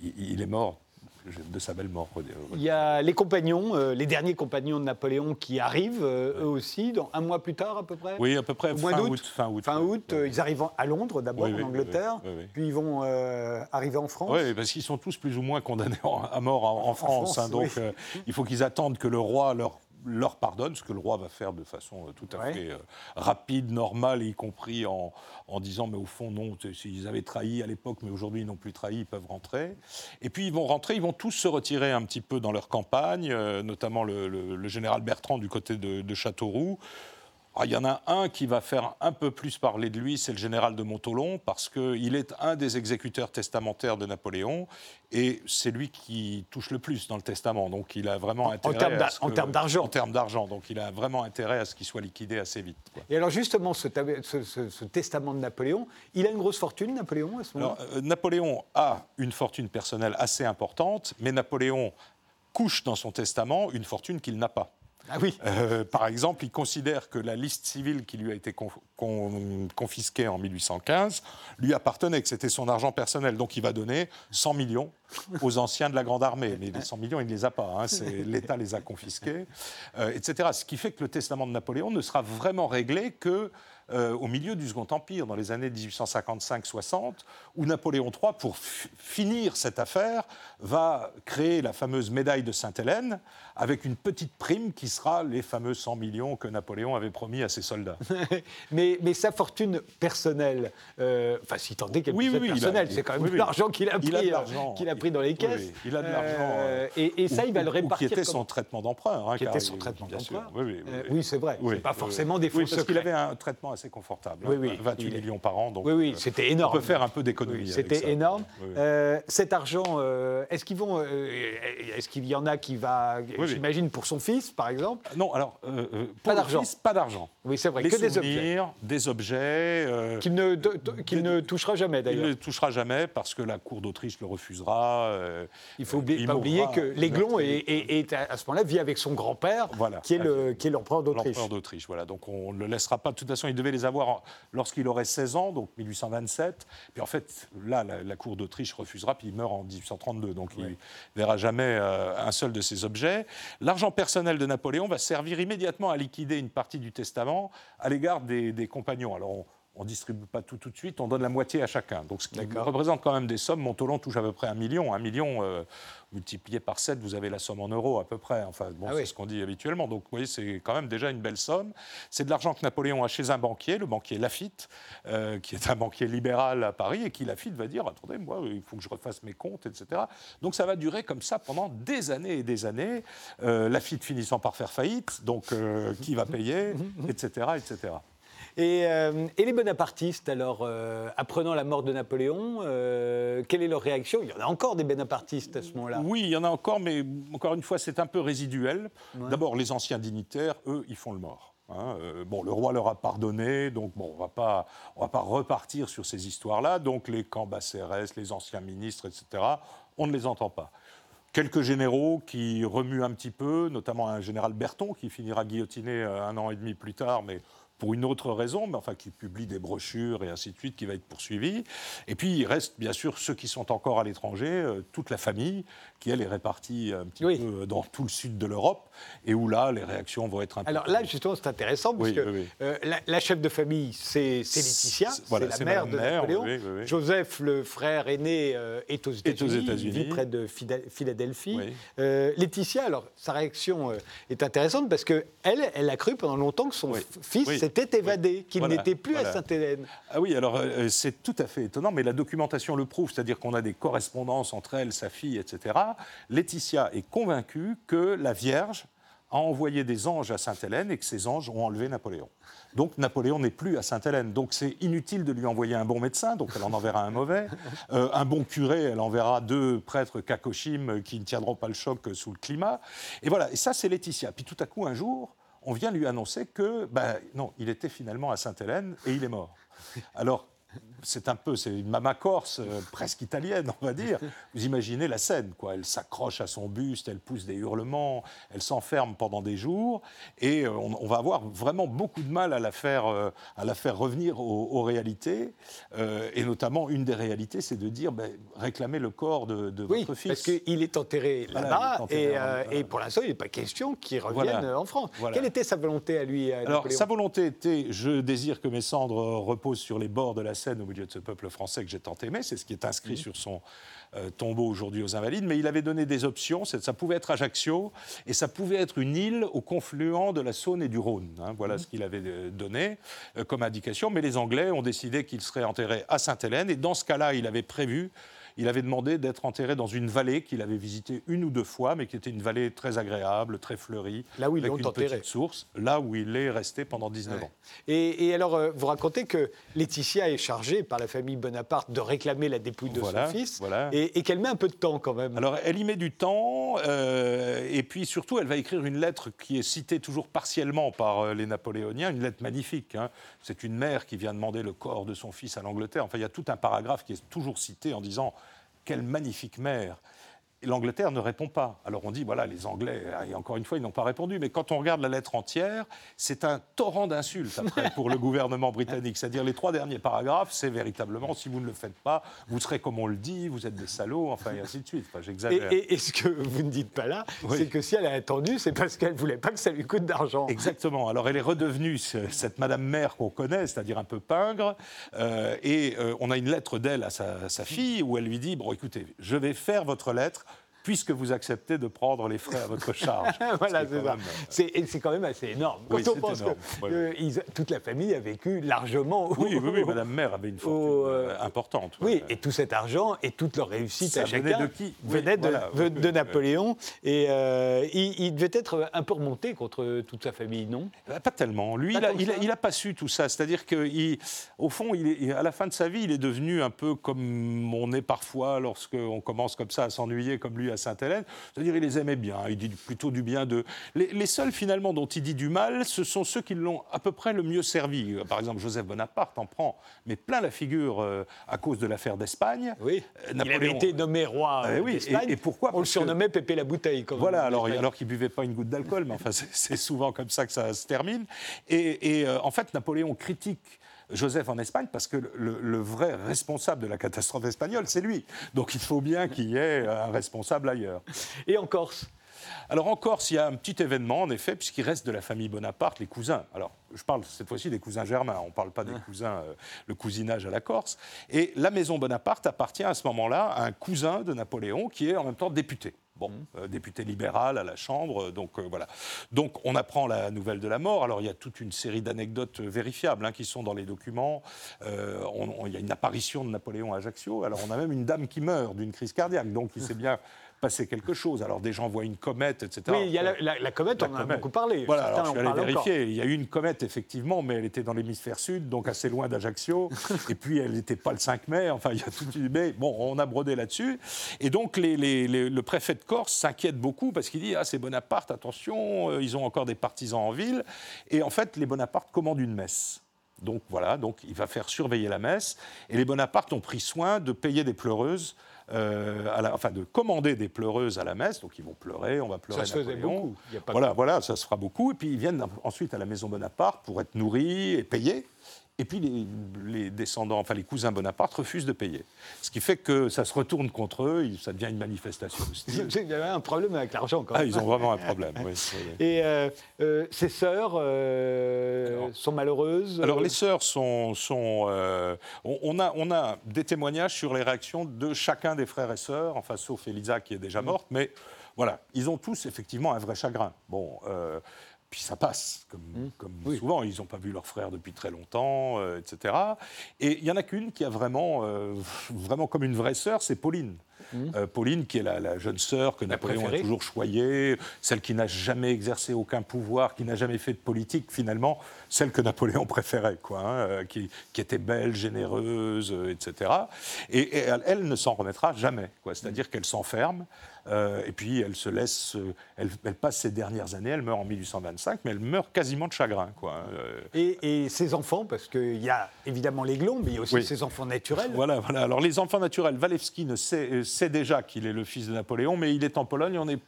il est mort de sa belle mort. Il y a les compagnons, euh, les derniers compagnons de Napoléon qui arrivent, euh, eux aussi, dans un mois plus tard à peu près Oui, à peu près, fin août, fin août. Fin août, euh, ils arrivent à Londres d'abord, en Angleterre, puis ils vont arriver en France. Oui, parce qu'ils sont tous plus ou moins condamnés à mort en, France. hein, donc il faut qu'ils attendent que le roi leur leur pardonne, ce que le roi va faire de façon euh, tout à fait euh, rapide, normale, y compris en, disant mais au fond non, s'ils avaient trahi à l'époque, mais aujourd'hui ils n'ont plus trahi, ils peuvent rentrer. Et puis ils vont rentrer, ils vont tous se retirer un petit peu dans leur campagne, euh, notamment le, général Bertrand du côté de Châteauroux. Ah, il y en a un qui va faire un peu plus parler de lui, c'est le général de Montolon, parce qu'il est un des exécuteurs testamentaires de Napoléon, et c'est lui qui touche le plus dans le testament. Donc il a vraiment intérêt. En termes d'argent. En termes d'argent. Donc il a vraiment intérêt à ce qu'il soit liquidé assez vite. Et alors justement, ce, testament de Napoléon, il a une grosse fortune, Napoléon, à ce moment-là? Euh, Napoléon a une fortune personnelle assez importante, mais Napoléon couche dans son testament une fortune qu'il n'a pas. Ah oui. Euh, par exemple, il considère que la liste civile qui lui a été confisquée en 1815 lui appartenait, que c'était son argent personnel. Donc il va donner 100 millions aux anciens de la Grande Armée. Mais les 100 millions, il ne les a pas. Hein. L'État les a confisqués, euh, etc. Ce qui fait que le testament de Napoléon ne sera vraiment réglé que euh, au milieu du Second Empire, dans les années 1855-60, où Napoléon III, pour finir cette affaire, va créer la fameuse médaille de Sainte-Hélène, avec une petite prime qui sera les fameux 100 millions que Napoléon avait promis à ses soldats. mais, mais, sa fortune personnelle, euh, enfin, si tant est qu'elle oui, oui, personnelle, c'est quand même de l'argent qu'il a, pris, euh, qu'il a pris dans les caisses. il a de l'argent. et, ça, il va le répartir. qui était son traitement d'emprunt. Hein, qui était son traitement d'emprunt. Oui, c'est vrai. c'est pas forcément des faux parce qu'il avait un traitement assez confortable. Oui, oui, 28 millions par an. Donc, oui, oui, c'était énorme. On peut faire un peu d'économie. c'était énorme. Euh, cet argent, euh, est-ce qu'ils vont, euh, est-ce qu'il y en a qui va, j'imagine, pour son fils, par exemple? Non, alors pas d'argent. Pas d'argent. Oui, c'est vrai. que des objets. Des objets. qu'il ne, qu'il ne touchera jamais d'ailleurs. Il ne touchera jamais parce que la cour d'Autriche le refusera. il faut pas oublier que l'Aiglon est, à ce moment-là vit avec son grand-père, voilà, qui est le, qui est l'empereur d'Autriche. L'empereur d'Autriche, voilà. Donc on ne le laissera pas. De toute façon, il devait les avoir lorsqu'il aurait 16 ans, donc 1827. Puis en fait, là, la, cour d'Autriche refusera, puis il meurt en 1832. Donc il ne verra jamais euh, un seul de ces objets. L'argent personnel de Napoléon va servir immédiatement à liquider une partie du testament à l'égard des, compagnons. Alors ne distribue pas tout tout de suite, on donne la moitié à chacun. Donc ce qui représente quand même des sommes. Montaulan touche à peu près un million. Un million euh, multiplié par 7, vous avez la somme en euros à peu près. Enfin, bon, ah c'est ce qu'on dit habituellement. Donc vous voyez, c'est quand même déjà une belle somme. C'est de l'argent que Napoléon a chez un banquier, le banquier Lafitte, euh, qui est un banquier libéral à Paris, et qui Lafitte va dire, attendez, moi, il faut que je refasse mes comptes, etc. Donc ça va durer comme ça pendant des années et des années. Euh, Lafitte finissant par faire faillite, donc qui va payer, etc., etc. Euh, et, les bonapartistes, alors, euh, apprenant la mort de Napoléon, euh, quelle est leur réaction? Il y en a encore des bonapartistes à ce moment-là Oui, il y en a encore, mais encore une fois, c'est un peu résiduel. D'abord, les anciens dignitaires, eux, ils font le mort. Hein. bon, le roi leur a pardonné, donc bon, on va pas, on va pas repartir sur ces histoires-là. Donc les Cambacérès, les anciens ministres, etc., on ne les entend pas quelques généraux qui remuent un petit peu, notamment un général Berton qui finira guillotiné un an et demi plus tard, mais pour une autre raison, mais enfin qui publie des brochures et ainsi de suite, qui va être poursuivi. Et puis il reste bien sûr ceux qui sont encore à l'étranger, euh, toute la famille, qui elle est répartie un petit peu dans tout le sud de l'Europe, et où là les réactions vont être un Alors là justement c'est intéressant parce que euh, la, chef de famille c'est Laetitia, c'est la mère de Napoléon. Joseph le frère aîné euh, est aux États-Unis, vit près de Philadelphie. Laetitia alors sa réaction est intéressante parce que elle, a cru pendant longtemps que son fils s'était évadé, qu'il n'était plus à Sainte-Hélène. Ah oui, alors euh, c'est tout à fait étonnant, mais la documentation le prouve, c'est-à-dire qu'on a des correspondances entre elle, sa fille, etc. Laetitia est convaincue que la Vierge a envoyé des anges à Sainte-Hélène et que ces anges ont enlevé Napoléon. Donc Napoléon n'est plus à Sainte-Hélène. Donc c'est inutile de lui envoyer un bon médecin, donc elle en enverra un mauvais. Euh, un bon curé, elle enverra deux prêtres kakoshim qui ne tiendront pas le choc sous le climat. Et voilà, et ça c'est Laetitia. Puis tout à coup, un jour, on vient lui annoncer que, ben, non, il était finalement à Sainte-Hélène et il est mort. Alors, c'est un peu, c'est une mama corse euh, presque italienne, on va dire. Vous imaginez la scène, quoi. Elle s'accroche à son buste, elle pousse des hurlements, elle s'enferme pendant des jours, et euh, on, va avoir vraiment beaucoup de mal à la faire, euh, à la faire revenir aux, réalités. et notamment, une des réalités, c'est de dire, ben, réclamez le corps de, votre fils. parce qu'il est enterré là-bas, et, pour l'instant, il n'est pas question qu'il revienne en France. Quelle était sa volonté à lui Alors, sa volonté était, je désire que mes cendres reposent sur les bords de la Seine au milieu de ce peuple français que j'ai tant aimé. C'est ce qui est inscrit sur son euh, tombeau aujourd'hui aux Invalides. Mais il avait donné des options. Ça pouvait être Ajaccio et ça pouvait être une île au confluent de la Saône et du Rhône. Hein. voilà ce qu'il avait euh, donné euh, comme indication. Mais les Anglais ont décidé qu'il serait enterré à Sainte-Hélène. Et dans ce cas-là, il avait prévu il avait demandé d'être enterré dans une vallée qu'il avait visitée une ou deux fois, mais qui était une vallée très agréable, très fleurie, là où avec une enterré. petite source, là où il est resté pendant 19 ans. Et, alors, euh, vous racontez que Laetitia est chargée par la famille Bonaparte de réclamer la dépouille de son fils, et, qu'elle met un peu de temps quand même. Alors, elle y met du temps, euh, et puis surtout, elle va écrire une lettre qui est citée toujours partiellement par euh, les Napoléoniens, une lettre magnifique. Hein. C'est une mère qui vient demander le corps de son fils à l'Angleterre. Enfin, il y a tout un paragraphe qui est toujours cité en disant quelle magnifique mère l'Angleterre ne répond pas. Alors on dit, voilà, les Anglais, et encore une fois, ils n'ont pas répondu. Mais quand on regarde la lettre entière, c'est un torrent d'insultes après pour le gouvernement britannique. C'est-à-dire les trois derniers paragraphes, c'est véritablement, si vous ne le faites pas, vous serez comme on le dit, vous êtes des salauds, enfin, et ainsi de suite. Enfin, j'exagère. Et, ce que vous ne dites pas là, c'est que si elle a attendu, c'est parce qu'elle ne voulait pas que ça lui coûte d'argent. Exactement. Alors elle est redevenue cette Madame Mère qu'on connaît, c'est-à-dire un peu pingre. Euh, et euh, on a une lettre d'elle à sa, sa fille où elle lui dit, bon, écoutez, je vais faire votre lettre puisque vous acceptez de prendre les frais à votre charge. voilà, c'est ça. C'est quand même assez énorme. Quand on pense que toute la famille a vécu largement. Oui, oui, oui, Madame Mère avait une fortune euh, importante. Oui, et tout cet argent et toute leur réussite à chacun venait de, qui? Venait de, Napoléon. Et euh, il, devait être un peu remonté contre toute sa famille, non? Euh, Pas tellement. Lui, il n'a pas su tout ça. C'est-à-dire qu'au fond, il est, à la fin de sa vie, il est devenu un peu comme on est parfois lorsqu'on commence comme ça à s'ennuyer, comme lui à Sainte-Hélène. C'est-à-dire, il les aimait bien, il dit plutôt du bien de. Les, seuls, finalement, dont il dit du mal, ce sont ceux qui l'ont à peu près le mieux servi. Par exemple, Joseph Bonaparte en prend, mais plein la figure euh, à cause de l'affaire d'Espagne. Oui, il avait été nommé roi ah, oui. d'Espagne. Et, pourquoi? On le surnommait Pépé la bouteille. Quand voilà, alors, alors qu'il ne buvait pas une goutte d'alcool, mais enfin, c'est souvent comme ça que ça se termine. Et, euh, en fait, Napoléon critique Joseph en Espagne parce que le, vrai responsable de la catastrophe espagnole, c'est lui. Donc il faut bien qu'il y ait un responsable ailleurs. Et en Corse? Alors en Corse, il y a un petit événement, en effet, puisqu'il reste de la famille Bonaparte, les cousins. Alors, je parle cette fois-ci des cousins germains, on ne parle pas des cousins, euh, le cousinage à la Corse. Et la maison Bonaparte appartient à ce moment-là à un cousin de Napoléon qui est en même temps député. Bon, mmh. euh, député libéral à la Chambre, donc euh, voilà. Donc on apprend la nouvelle de la mort. Alors il y a toute une série d'anecdotes vérifiables hein, qui sont dans les documents. il y a une apparition de Napoléon à Ajaccio. Alors on a même une dame qui meurt d'une crise cardiaque. Donc il sait bien passer quelque chose. Alors des gens voient une comète, etc. Oui, il y a la, comète, on en a beaucoup parlé. Voilà, alors, je suis allé vérifier. Il y a eu une comète, effectivement, mais elle était dans l'hémisphère sud, donc assez loin d'Ajaccio. et puis elle n'était pas le 5 mai. Enfin, il y a tout. Mais bon, on a brodé là-dessus. Et donc les, le préfet de Corse s'inquiète beaucoup parce qu'il dit Ah, c'est Bonaparte, attention, euh, ils ont encore des partisans en ville. Et en fait, les Bonaparte commandent une messe. Donc voilà, donc il va faire surveiller la messe. Et les Bonaparte ont pris soin de payer des pleureuses euh, enfin de commander des pleureuses à la messe, donc ils vont pleurer, on va pleurer ça se beaucoup. voilà, voilà, ça se fera beaucoup, et puis ils viennent ensuite à la maison Bonaparte pour être nourris et payés. Et puis les, descendants, enfin les cousins Bonaparte refusent de payer. Ce qui fait que ça se retourne contre eux, ça devient une manifestation. Il y avait un problème avec l'argent quand même. Ah, ils ont vraiment un problème, oui. Et euh, euh, ces sœurs euh, sont malheureuses Alors les sœurs sont... sont on, a, on a des témoignages sur les réactions de chacun des frères et sœurs, enfin sauf Elisa qui est déjà mm. morte, mais voilà, ils ont tous effectivement un vrai chagrin. Bon, puis ça passe, comme, mmh. souvent. Ils n'ont pas vu leur frère depuis très longtemps, euh, etc. Et il y en a qu'une qui a vraiment, euh, vraiment comme une vraie sœur, c'est Pauline. Mmh. Euh, Pauline, qui est la, jeune sœur que Napoléon a toujours choyée, celle qui n'a jamais exercé aucun pouvoir, qui n'a jamais fait de politique, finalement, celle que Napoléon préférait, quoi, hein, qui, était belle, généreuse, etc. Et, elle, elle, ne s'en remettra jamais, quoi. C'est-à-dire qu'elle s'enferme. Euh, et puis elle se laisse, euh, elle, passe ses dernières années, elle meurt en 1825, mais elle meurt quasiment de chagrin. Quoi. Hein, euh. Et, ses enfants, parce qu'il y a évidemment les glons, mais il y a aussi ses enfants naturels. Voilà, voilà. Alors les enfants naturels, Walewski ne sait, sait déjà qu'il est le fils de Napoléon, mais il est en Pologne, on est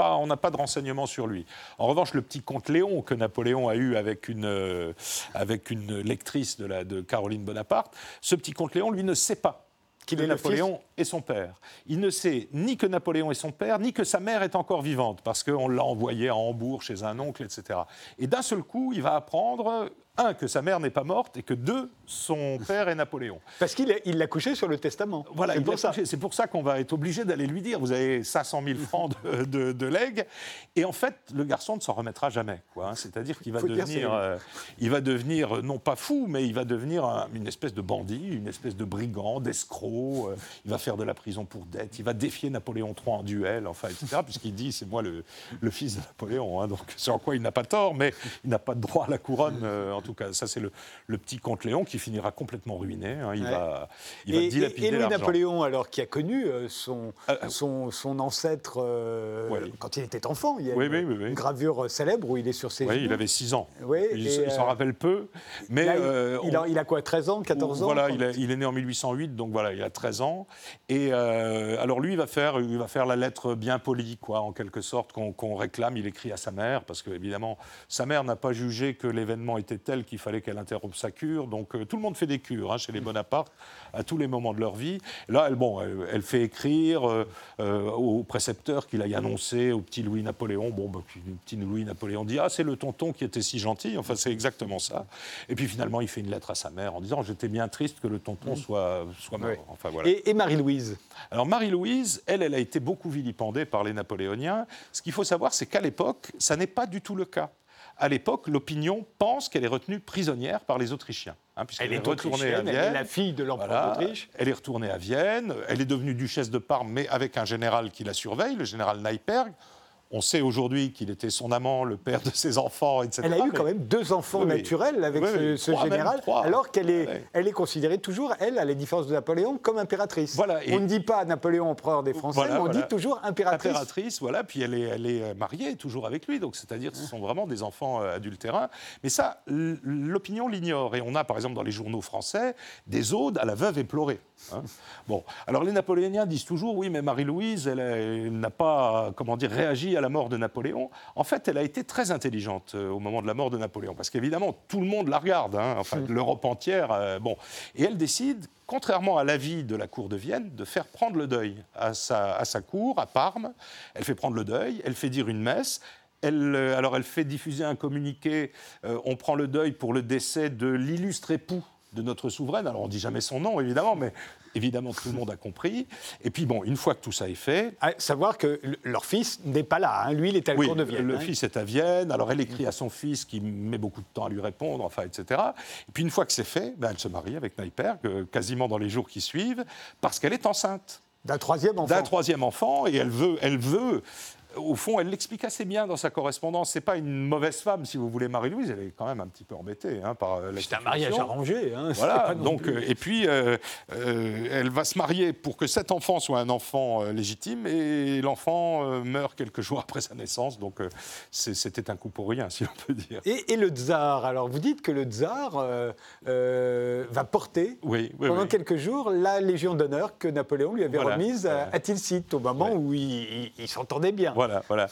on n'a pas de renseignements sur lui. En revanche, le petit comte Léon que Napoléon a eu avec une, avec une lectrice de, la, de Caroline Bonaparte, ce petit comte Léon, lui, ne sait pas qu'il est Napoléon et son père. Il ne sait ni que Napoléon est son père, ni que sa mère est encore vivante, parce qu'on l'a envoyé à Hambourg chez un oncle, etc. Et d'un seul coup, il va apprendre un, que sa mère n'est pas morte, et que deux, son père est Napoléon. Parce qu'il l'a couché sur le testament. Voilà, c'est pour, ça. C'est pour ça qu'on va être obligé d'aller lui dire vous avez 500 000 francs de, de, legs. Et en fait, le garçon ne s'en remettra jamais. Hein. C'est-à-dire qu'il va, devenir, euh, il va devenir, euh, non pas fou, mais il va devenir une espèce de bandit, une espèce de brigand, d'escroc. Euh, il va faire de la prison pour dette. Il va défier Napoléon III en duel, enfin, etc. puisqu'il dit c'est moi le, le, fils de Napoléon. Hein. donc c'est en quoi il n'a pas tort, mais il n'a pas de droit à la couronne, en tout cas. Ça, c'est le, le, petit comte Léon qui finira complètement ruiné. Hein. il, va, il et, va dilapider Et, Louis-Napoléon, alors, qui a connu euh, son, euh, euh, son, son, ancêtre quand il était enfant, il y a une, gravure célèbre où il est sur ses Oui, il avait 6 ans. il, s'en rappelle peu. Mais il, a, il, a, quoi, 13 ans, 14 ans Voilà, il, est né en 1808, donc voilà, il a 13 ans. Et alors lui, il va, faire, il va faire la lettre bien polie, quoi, en quelque sorte, qu'on réclame. Il écrit à sa mère, parce que évidemment, sa mère n'a pas jugé que l'événement était tel qu'il fallait qu'elle interrompe sa cure. Donc euh, tout le monde fait des cures hein, chez les Bonaparte à tous les moments de leur vie. Là, elle, bon, elle, fait écrire euh, euh, au précepteur qu'il aille annoncer au petit Louis Napoléon. Bon, bah, le petit Louis Napoléon dit Ah, c'est le tonton qui était si gentil. Enfin, c'est exactement ça. Et puis finalement, il fait une lettre à sa mère en disant J'étais bien triste que le tonton soit, soit mort. Enfin, voilà. Et, et Marie-Louise? Alors, Marie-Louise, elle, elle a été beaucoup vilipendée par les Napoléoniens. Ce qu'il faut savoir, c'est qu'à l'époque, ça n'est pas du tout le cas à l'époque, l'opinion pense qu'elle est retenue prisonnière par les Autrichiens. Hein, elle est retournée à Vienne. Elle est la fille de l'empereur d'Autriche. Elle est retournée à Vienne. Elle est devenue duchesse de Parme, mais avec un général qui la surveille, le général Neiperg. On sait aujourd'hui qu'il était son amant, le père de ses enfants, etc. Elle a eu quand même deux enfants naturels avec ce, général, alors qu'elle est, elle est considérée toujours, elle, à la différence de Napoléon, comme impératrice. Voilà, on ne dit pas Napoléon empereur des Français, mais on dit toujours impératrice. Impératrice, voilà, puis elle est, elle est euh, mariée toujours avec lui, donc c'est-à-dire ce sont vraiment des enfants euh, adultérins. Mais ça, l'opinion l'ignore. Et on a, par exemple, dans les journaux français, des odes à la veuve éplorée. Hein. Bon, alors les Napoléoniens disent toujours, oui, mais Marie-Louise, elle, elle n'a pas, comment dire, réagi à la mort de Napoléon, en fait, elle a été très intelligente euh, au moment de la mort de Napoléon, parce qu'évidemment, tout le monde la regarde, hein, enfin, l'Europe entière, euh, bon. Et elle décide, contrairement à l'avis de la cour de Vienne, de faire prendre le deuil à sa, à sa cour, à Parme. Elle fait prendre le deuil, elle fait dire une messe, elle, alors elle fait diffuser un communiqué, on prend le deuil pour le décès de l'illustre époux de notre souveraine. Alors on dit jamais son nom évidemment, mais évidemment tout le monde a compris. Et puis bon, une fois que tout ça est fait, à savoir que leur fils n'est pas là. Hein. Lui, il est à la cour de Vienne. Le hein. fils est à Vienne. Alors elle écrit à son fils qui met beaucoup de temps à lui répondre, enfin etc. Et puis une fois que c'est fait, ben, elle se marie avec euh, quasiment dans les jours qui suivent parce qu'elle est enceinte. D'un troisième enfant. D'un troisième enfant, et elle veut, elle veut au fond, elle l'explique assez bien dans sa correspondance. C'est pas une mauvaise femme, si vous voulez, Marie-Louise. Elle est quand même un petit peu embêtée hein, par euh, la C'est un mariage arrangé. Hein, voilà. Donc, euh, et puis, euh, elle va se marier pour que cet enfant soit un enfant légitime, et l'enfant meurt quelques jours après sa naissance. Donc, c'était un coup pour rien, si on peut dire. Et, le tsar Alors, vous dites que le tsar va porter pendant quelques jours la Légion d'honneur que Napoléon lui avait remise à, Tilsit au moment où il, il s'entendait bien. Voilà, voilà.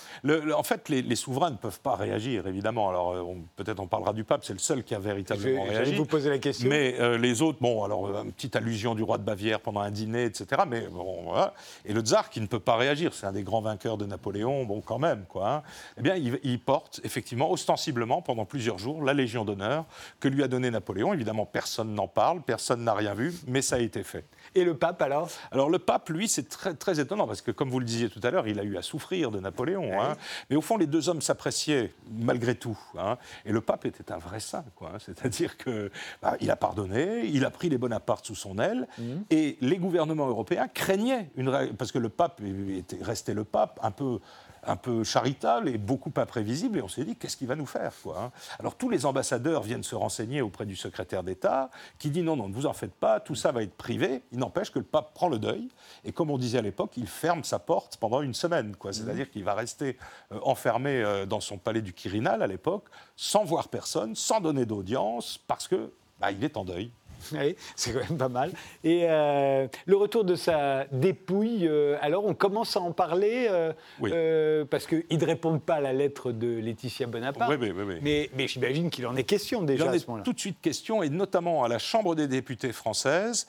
en fait, les, souverains ne peuvent pas réagir, évidemment. Alors, euh, peut-être on parlera du pape, c'est le seul qui a véritablement réagi. réagi. vous poser la question. Mais euh, les autres, bon, alors, euh, une petite allusion du roi de Bavière pendant un dîner, etc. Mais bon, voilà. Et le tsar qui ne peut pas réagir, c'est un des grands vainqueurs de Napoléon, bon, quand même, quoi. Hein. Eh bien, il, porte, effectivement, ostensiblement, pendant plusieurs jours, la Légion d'honneur que lui a donnée Napoléon. Évidemment, personne n'en parle, personne n'a rien vu, mais ça a été fait. Et le pape, alors? Alors, le pape, lui, c'est très, très étonnant, parce que, comme vous le disiez tout à l'heure, il a eu à souffrir de Napoléon. Hein. Mais au fond, les deux hommes s'appréciaient malgré tout. Hein. Et le pape était un vrai saint, quoi. Hein. C'est-à-dire qu'il bah, a pardonné, il a pris les Bonaparte sous son aile, mhm. et les gouvernements européens craignaient une parce que le pape était resté le pape un peu un peu charitable et beaucoup imprévisible. Et on s'est dit, qu'est-ce qu'il va nous faire quoi, Alors tous les ambassadeurs viennent se renseigner auprès du secrétaire d'État, qui dit non, non, ne vous en faites pas, tout ça va être privé. Il n'empêche que le pape prend le deuil. Et comme on disait à l'époque, il ferme sa porte pendant une semaine. Quoi. C'est-à-dire qu'il va rester euh, enfermé euh, dans son palais du Quirinal à l'époque, sans voir personne, sans donner d'audience, parce que bah, il est en deuil. Oui, c'est quand même pas mal. Et euh, le retour de sa dépouille, euh, alors on commence à en parler, euh, parce qu'ils ne répondent pas à la lettre de Laetitia Bonaparte. Oui, oui, oui, mais, mais j'imagine qu'il en est question déjà Il en à ce moment-là. Tout de suite question, et notamment à la Chambre des députés française,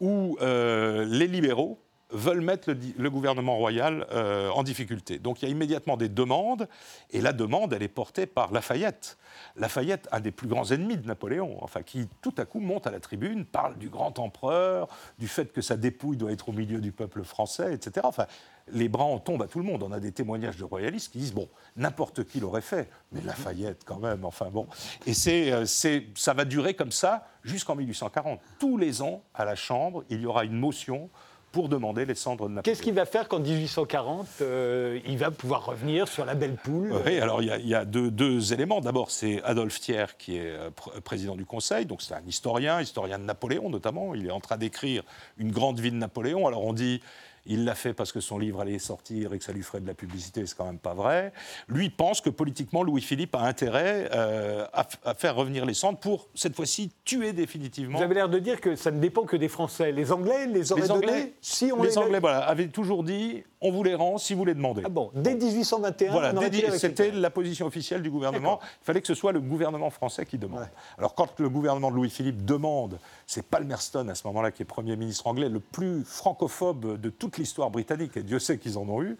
où les libéraux veulent mettre le, gouvernement royal en difficulté. Donc il y a immédiatement des demandes, et la demande, elle est portée par Lafayette. Lafayette, un des plus grands ennemis de Napoléon, enfin, qui tout à coup monte à la tribune, parle du grand empereur, du fait que sa dépouille doit être au milieu du peuple français, etc. Enfin, les bras en tombent à tout le monde. On a des témoignages de royalistes qui disent bon, n'importe qui l'aurait fait, mais Lafayette quand même. Enfin bon, et c'est, euh, ça va durer comme ça jusqu'en 1840. Tous les ans, à la Chambre, il y aura une motion pour demander les cendres de Napoléon. Qu'est-ce qu'il va faire qu'en 1840, euh, il va pouvoir revenir sur la belle poule? Oui, alors il y a, deux, éléments. D'abord, c'est Adolphe Thiers qui est euh, président du Conseil, donc c'est un historien, historien de Napoléon notamment. Il est en train d'écrire une grande vie de Napoléon. Alors on dit il l'a fait parce que son livre allait sortir et que ça lui ferait de la publicité, c'est quand même pas vrai. Lui pense que politiquement, Louis-Philippe a intérêt euh, à, faire revenir les cendres pour, cette fois-ci, tuer définitivement. Vous avez l'air de dire que ça ne dépend que des Français. Les Anglais les auraient Anglais, si on les, les Anglais voilà, avaient toujours dit on vous les rend si vous les demandez. Ah bon, dès 1821, voilà, c'était la position officielle du gouvernement. Il fallait que ce soit le gouvernement français qui demande. Alors quand le gouvernement de Louis-Philippe demande, c'est Palmerston à ce moment-là qui est Premier ministre anglais, le plus francophobe de toute l'histoire britannique, et Dieu sait qu'ils en ont eu,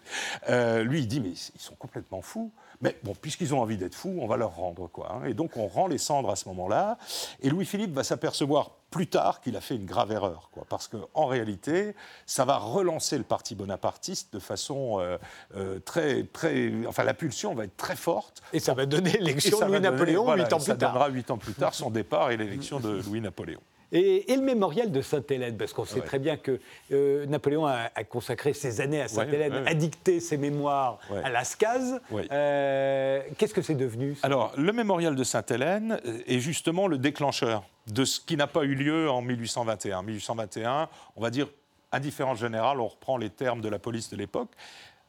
euh, lui il dit mais ils sont complètement fous. Mais bon, puisqu'ils ont envie d'être fous, on va leur rendre quoi. Hein. Et donc on rend les cendres à ce moment-là. Et Louis-Philippe va s'apercevoir plus tard qu'il a fait une grave erreur, quoi, parce qu'en réalité, ça va relancer le parti bonapartiste de façon euh, euh, très, très, enfin la pulsion va être très forte. Et ça va donner l'élection de Louis-Napoléon huit ans plus tard. Ça donnera huit ans plus tard son départ et l'élection de Louis-Napoléon. Et, le mémorial de Sainte-Hélène, parce qu'on sait très bien que euh, Napoléon a, consacré ses années à Sainte-Hélène, a dicté ses mémoires à Lascaz. Euh, qu'est-ce que c'est devenu Alors, le mémorial de Sainte-Hélène est justement le déclencheur de ce qui n'a pas eu lieu en 1821. 1821, on va dire indifférence générale, on reprend les termes de la police de l'époque.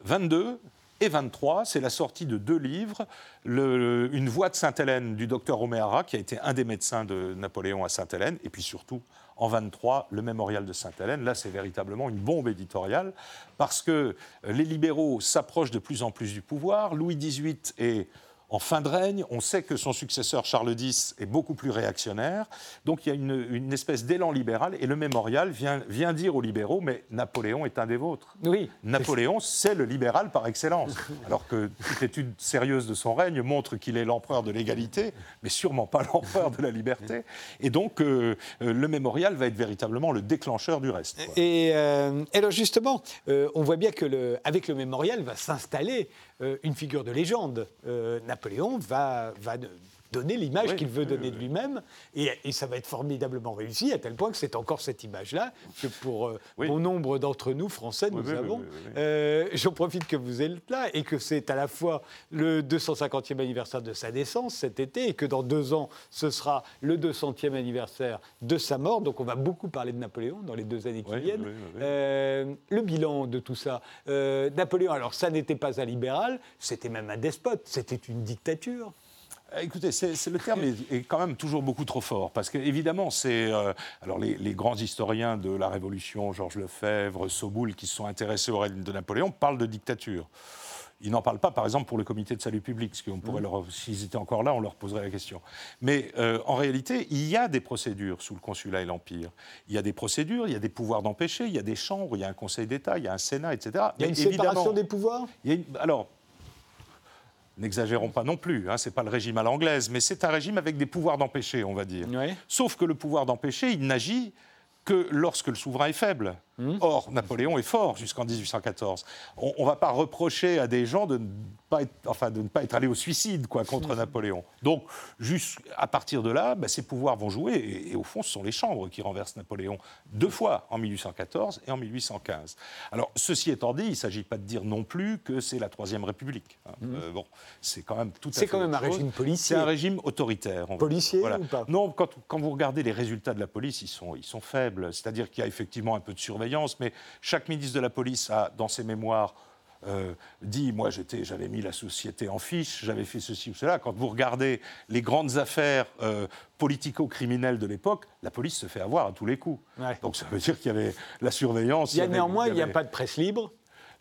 22, Et 23, c'est la sortie de deux livres, Une voix de Sainte-Hélène du docteur Romehara, qui a été un des médecins de Napoléon à Sainte-Hélène, et puis surtout en 23, le mémorial de Sainte-Hélène. Là, c'est véritablement une bombe éditoriale parce que les libéraux s'approchent de plus en plus du pouvoir. Louis XVIII est en fin de règne. On sait que son successeur Charles X est beaucoup plus réactionnaire. Donc il y a une, espèce d'élan libéral. Et le mémorial vient, vient, dire aux libéraux Mais Napoléon est un des vôtres. Oui. Napoléon, c'est le libéral par excellence. Alors que toute étude sérieuse de son règne montre qu'il est l'empereur de l'égalité, mais sûrement pas l'empereur de la liberté. Et donc euh, euh, le mémorial va être véritablement le déclencheur du reste. Et, euh, alors justement, on voit bien que le, avec le mémorial va s'installer une figure de légende. Napoléon va, va donner l'image qu'il veut donner de lui-même. Et, ça va être formidablement réussi, à tel point que c'est encore cette image-là que pour euh, bon nombre d'entre nous, Français, nous avons. Euh, j'en profite que vous êtes là et que c'est à la fois le 250e anniversaire de sa naissance cet été et que dans deux ans, ce sera le 200e anniversaire de sa mort. Donc on va beaucoup parler de Napoléon dans les deux années qui viennent. Euh, le bilan de tout ça. Napoléon, alors ça n'était pas un libéral, c'était même un despote, c'était une dictature. Euh, écoutez, c'est, le terme est, quand même toujours beaucoup trop fort, parce qu'évidemment, c'est euh, alors les, grands historiens de la Révolution, Georges Lefebvre, Soboul, qui se sont intéressés au règne de Napoléon, parlent de dictature. Ils n'en parlent pas, par exemple, pour le comité de salut public, ce qu'on pourrait mmh. leur, s'ils étaient encore là, on leur poserait la question. Mais euh, en réalité, il y a des procédures sous le consulat et l'empire. Il y a des procédures, il y a des pouvoirs d'empêcher, il y a des chambres, il y a un Conseil d'État, il y a un Sénat, etc. Il y a une séparation des pouvoirs? alors, N'exagérons pas non plus, hein, ce n'est pas le régime à l'anglaise, mais c'est un régime avec des pouvoirs d'empêcher, on va dire. Sauf que le pouvoir d'empêcher, il n'agit que lorsque le souverain est faible. Hmm. Or, Napoléon est fort jusqu'en 1814. On ne va pas reprocher à des gens de ne pas être, enfin, de ne pas être allés au suicide quoi, contre. Napoléon. Donc, juste à partir de là, bah, ses pouvoirs vont jouer. Et, au fond, ce sont les chambres qui renversent Napoléon deux fois, en 1814 et en 1815. Alors, ceci étant dit, il ne s'agit pas de dire non plus que c'est la Troisième République. Hein. Hmm. Euh, bon, c'est quand même tout à fait. C'est quand même un régime policier. C'est un régime autoritaire. Policier ou pas? Non, quand, quand, vous regardez les résultats de la police, ils sont, ils sont faibles. C'est-à-dire qu'il y a effectivement un peu de surveillance mais chaque ministre de la police a, dans ses mémoires, euh, dit, moi j'avais mis la société en fiche, j'avais fait ceci ou cela. Quand vous regardez les grandes affaires euh, politico-criminelles de l'époque, la police se fait avoir à tous les coups. Donc ça veut dire qu'il y avait la surveillance. Il y a néanmoins, il n'y a pas de presse libre.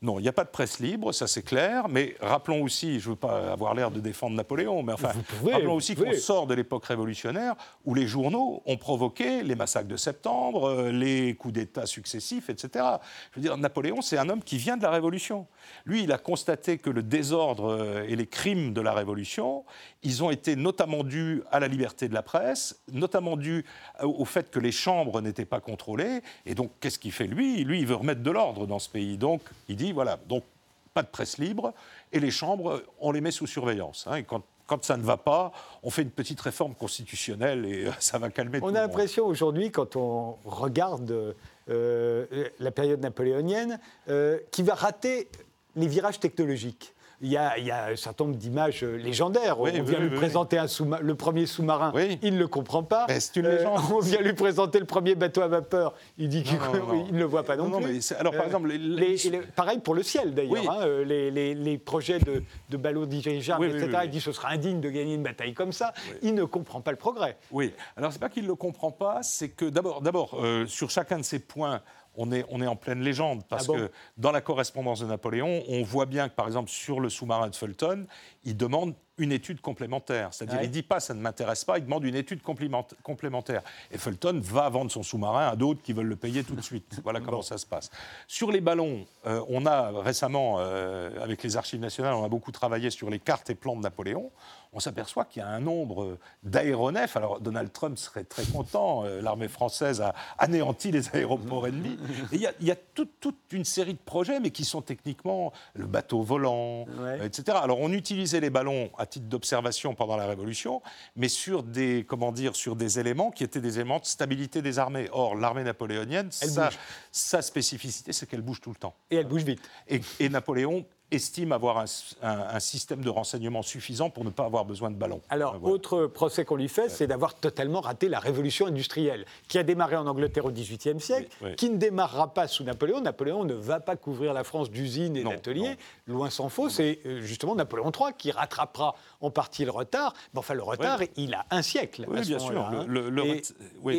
Non, il n'y a pas de presse libre, ça c'est clair, mais rappelons aussi, je ne veux pas avoir l'air de défendre Napoléon, mais enfin, rappelons aussi qu'on sort de l'époque révolutionnaire où les journaux ont provoqué les massacres de septembre, euh, les coups d'État successifs, etc. Je veux dire, Napoléon, c'est un homme qui vient de la Révolution. Lui, il a constaté que le désordre euh, et les crimes de la Révolution, ils ont été notamment dus à la liberté de la presse, notamment dus au fait que les chambres n'étaient pas contrôlées, et donc qu'est-ce qu'il fait lui? Lui, il veut remettre de l'ordre dans ce pays, donc il dit voilà, donc pas de presse libre, et les chambres, on les met sous surveillance. Hein, et quand, quand ça ne va pas, on fait une petite réforme constitutionnelle et euh, ça va calmer on tout le monde. On a l'impression aujourd'hui, quand on regarde euh, la période napoléonienne, euh, qui va rater les virages technologiques il y, a, un certain nombre d'images euh, légendaires. on vient lui présenter le premier sous-marin, il ne le comprend pas. C'est une légende. on vient lui présenter le premier bateau à vapeur, il dit qu'il ne le voit pas non, plus. alors, par euh, exemple, pareil pour le ciel d'ailleurs. Hein, euh, les, projets de, de ballons dirigeables, etc. Il dit que ce sera indigne de gagner une bataille comme ça. Il ne comprend pas le progrès. Oui. Alors c'est pas qu'il ne le comprend pas, c'est que d'abord, d'abord sur chacun de ces points on est, on est en pleine légende, parce ah que dans la correspondance de Napoléon, on voit bien que, par exemple, sur le sous-marin de Fulton, il demande une étude complémentaire. C'est-à-dire, il ne dit pas ça ne m'intéresse pas, il demande une étude complémentaire. Et Fulton va vendre son sous-marin à d'autres qui veulent le payer tout de suite. Voilà comment ça se passe. Sur les ballons, euh, on a récemment, euh, avec les archives nationales, on a beaucoup travaillé sur les cartes et plans de Napoléon on s'aperçoit qu'il y a un nombre d'aéronefs. Alors Donald Trump serait très content, euh, l'armée française a anéanti les aéroports ennemis. il y a, toute, une série de projets, mais qui sont techniquement le bateau volant, etc. Alors on utilisait les ballons à titre d'observation pendant la Révolution, mais sur des, comment dire, sur des éléments qui étaient des éléments de stabilité des armées. Or, l'armée napoléonienne, sa, spécificité, c'est qu'elle bouge tout le temps. Et elle bouge vite. et Napoléon estime avoir un, système de renseignement suffisant pour ne pas avoir besoin de ballons. Alors, autre procès qu'on lui fait, c'est d'avoir totalement raté la révolution industrielle, qui a démarré en Angleterre au XVIIIe siècle, qui ne démarrera pas sous Napoléon. Napoléon ne va pas couvrir la France d'usines et d'ateliers, loin s'en faut. C'est euh, justement Napoléon III qui rattrapera en partie le retard. Mais enfin, le retard, il a un siècle. Oui, bien sûr. Hein.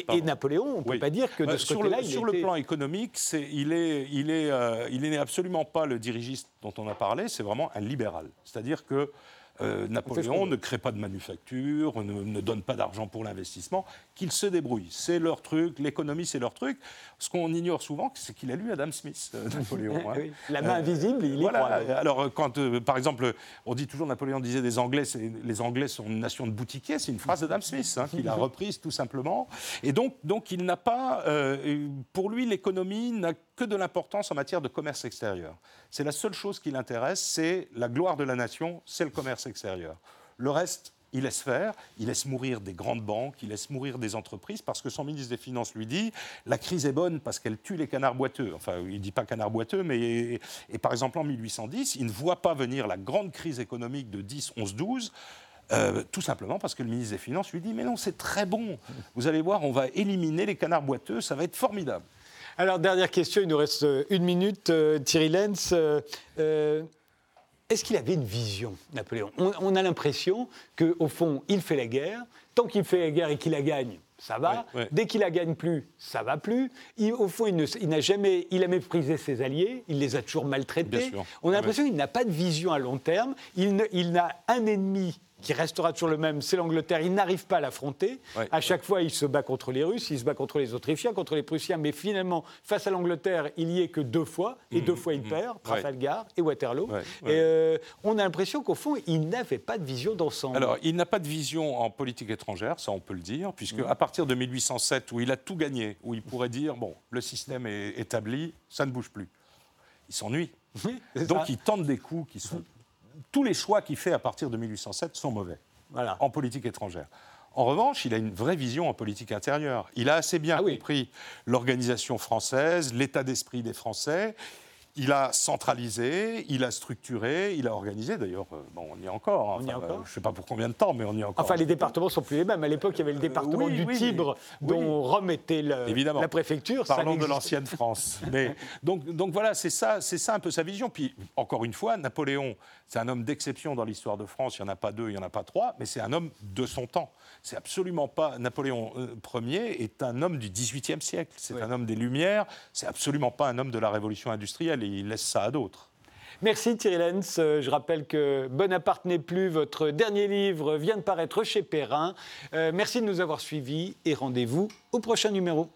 et, Napoléon, on ne peut pas dire que de ce côté-là, Sur le plan économique, il est, il est, euh, il n'est absolument pas le dirigiste dont on a parlé, c'est vraiment un libéral. C'est-à-dire que euh, Napoléon ne crée pas de manufacture, ne, donne pas d'argent pour l'investissement, qu'ils se débrouillent. C'est leur truc, l'économie c'est leur truc. Ce qu'on ignore souvent, c'est qu'il a lu Adam Smith, euh, Napoléon. Hein. La main invisible, il y voilà. Alors quand, euh, par exemple, on dit toujours Napoléon disait des Anglais, les Anglais sont une nation de boutiquiers, c'est une phrase d'Adam Smith hein, qu'il a reprise tout simplement. Et donc, donc il n'a pas, pour lui, l'économie n'a que de l'importance en matière de commerce extérieur. C'est la seule chose qui l'intéresse, c'est la gloire de la nation, c'est le commerce extérieur. Le reste, il laisse faire, il laisse mourir des grandes banques, il laisse mourir des entreprises, parce que son ministre des Finances lui dit la crise est bonne parce qu'elle tue les canards boiteux. Enfin, il ne dit pas canards boiteux, mais. Et, par exemple, en 1810, il ne voit pas venir la grande crise économique de 10, 11, 12. tout simplement parce que le ministre des Finances lui dit Mais non, c'est très bon. Vous allez voir, on va éliminer les canards boiteux, ça va être formidable. Alors, dernière question, il nous reste euh, une minute. Euh, Thierry Lenz, euh, est-ce qu'il avait une vision, Napoléon? On, a l'impression qu'au fond, il fait la guerre. Tant qu'il fait la guerre et qu'il la gagne, ça va. Dès qu'il la gagne plus, ça va plus. au fond, il n'a jamais, il a méprisé ses alliés, il les a toujours maltraités. On a l'impression qu'il n'a pas de vision à long terme. il n'a un ennemi qui restera toujours le même, c'est l'Angleterre. Il n'arrive pas à l'affronter. à chaque fois, il se bat contre les Russes, il se bat contre les Autrichiens, contre les Prussiens. Mais finalement, face à l'Angleterre, il y est que deux fois. Et mmh, deux fois, il mmh. perd, Trafalgar et Waterloo. Et euh, on a l'impression qu'au fond, il n'avait pas de vision d'ensemble. Alors, il n'a pas de vision en politique étrangère, ça on peut le dire, puisque mmh. à partir de 1807, où il a tout gagné, où il pourrait dire, bon, le système est établi, ça ne bouge plus. Il s'ennuie. Donc, il tente des coups qui sont tous les choix qu'il fait à partir de 1807 sont mauvais en politique étrangère. En revanche, il a une vraie vision en politique intérieure. Il a assez bien ah compris l'organisation française, l'état d'esprit des Français. Il a centralisé, il a structuré, il a organisé. D'ailleurs, euh, bon, on y est encore. Hein. Euh, je ne sais pas pour combien de temps, mais on y est encore. Enfin, les départements sont plus les mêmes. À l'époque, il y avait le euh, département du Tibre, dont Rome était la préfecture. Parlons de l'ancienne France. mais, donc, donc voilà, c'est ça, c'est ça un peu sa vision. Puis, encore une fois, Napoléon, c'est un homme d'exception dans l'histoire de France. Il n'y en a pas deux, il n'y en a pas trois, mais c'est un homme de son temps. C'est absolument pas. Napoléon Ier est un homme du XVIIIe siècle. C'est un homme des Lumières. C'est absolument pas un homme de la Révolution industrielle et il laisse ça à d'autres. Merci Thierry Lenz. Euh, je rappelle que Bonaparte n'est plus, votre dernier livre vient de paraître chez Perrin. Euh, merci de nous avoir suivis et rendez-vous au prochain numéro.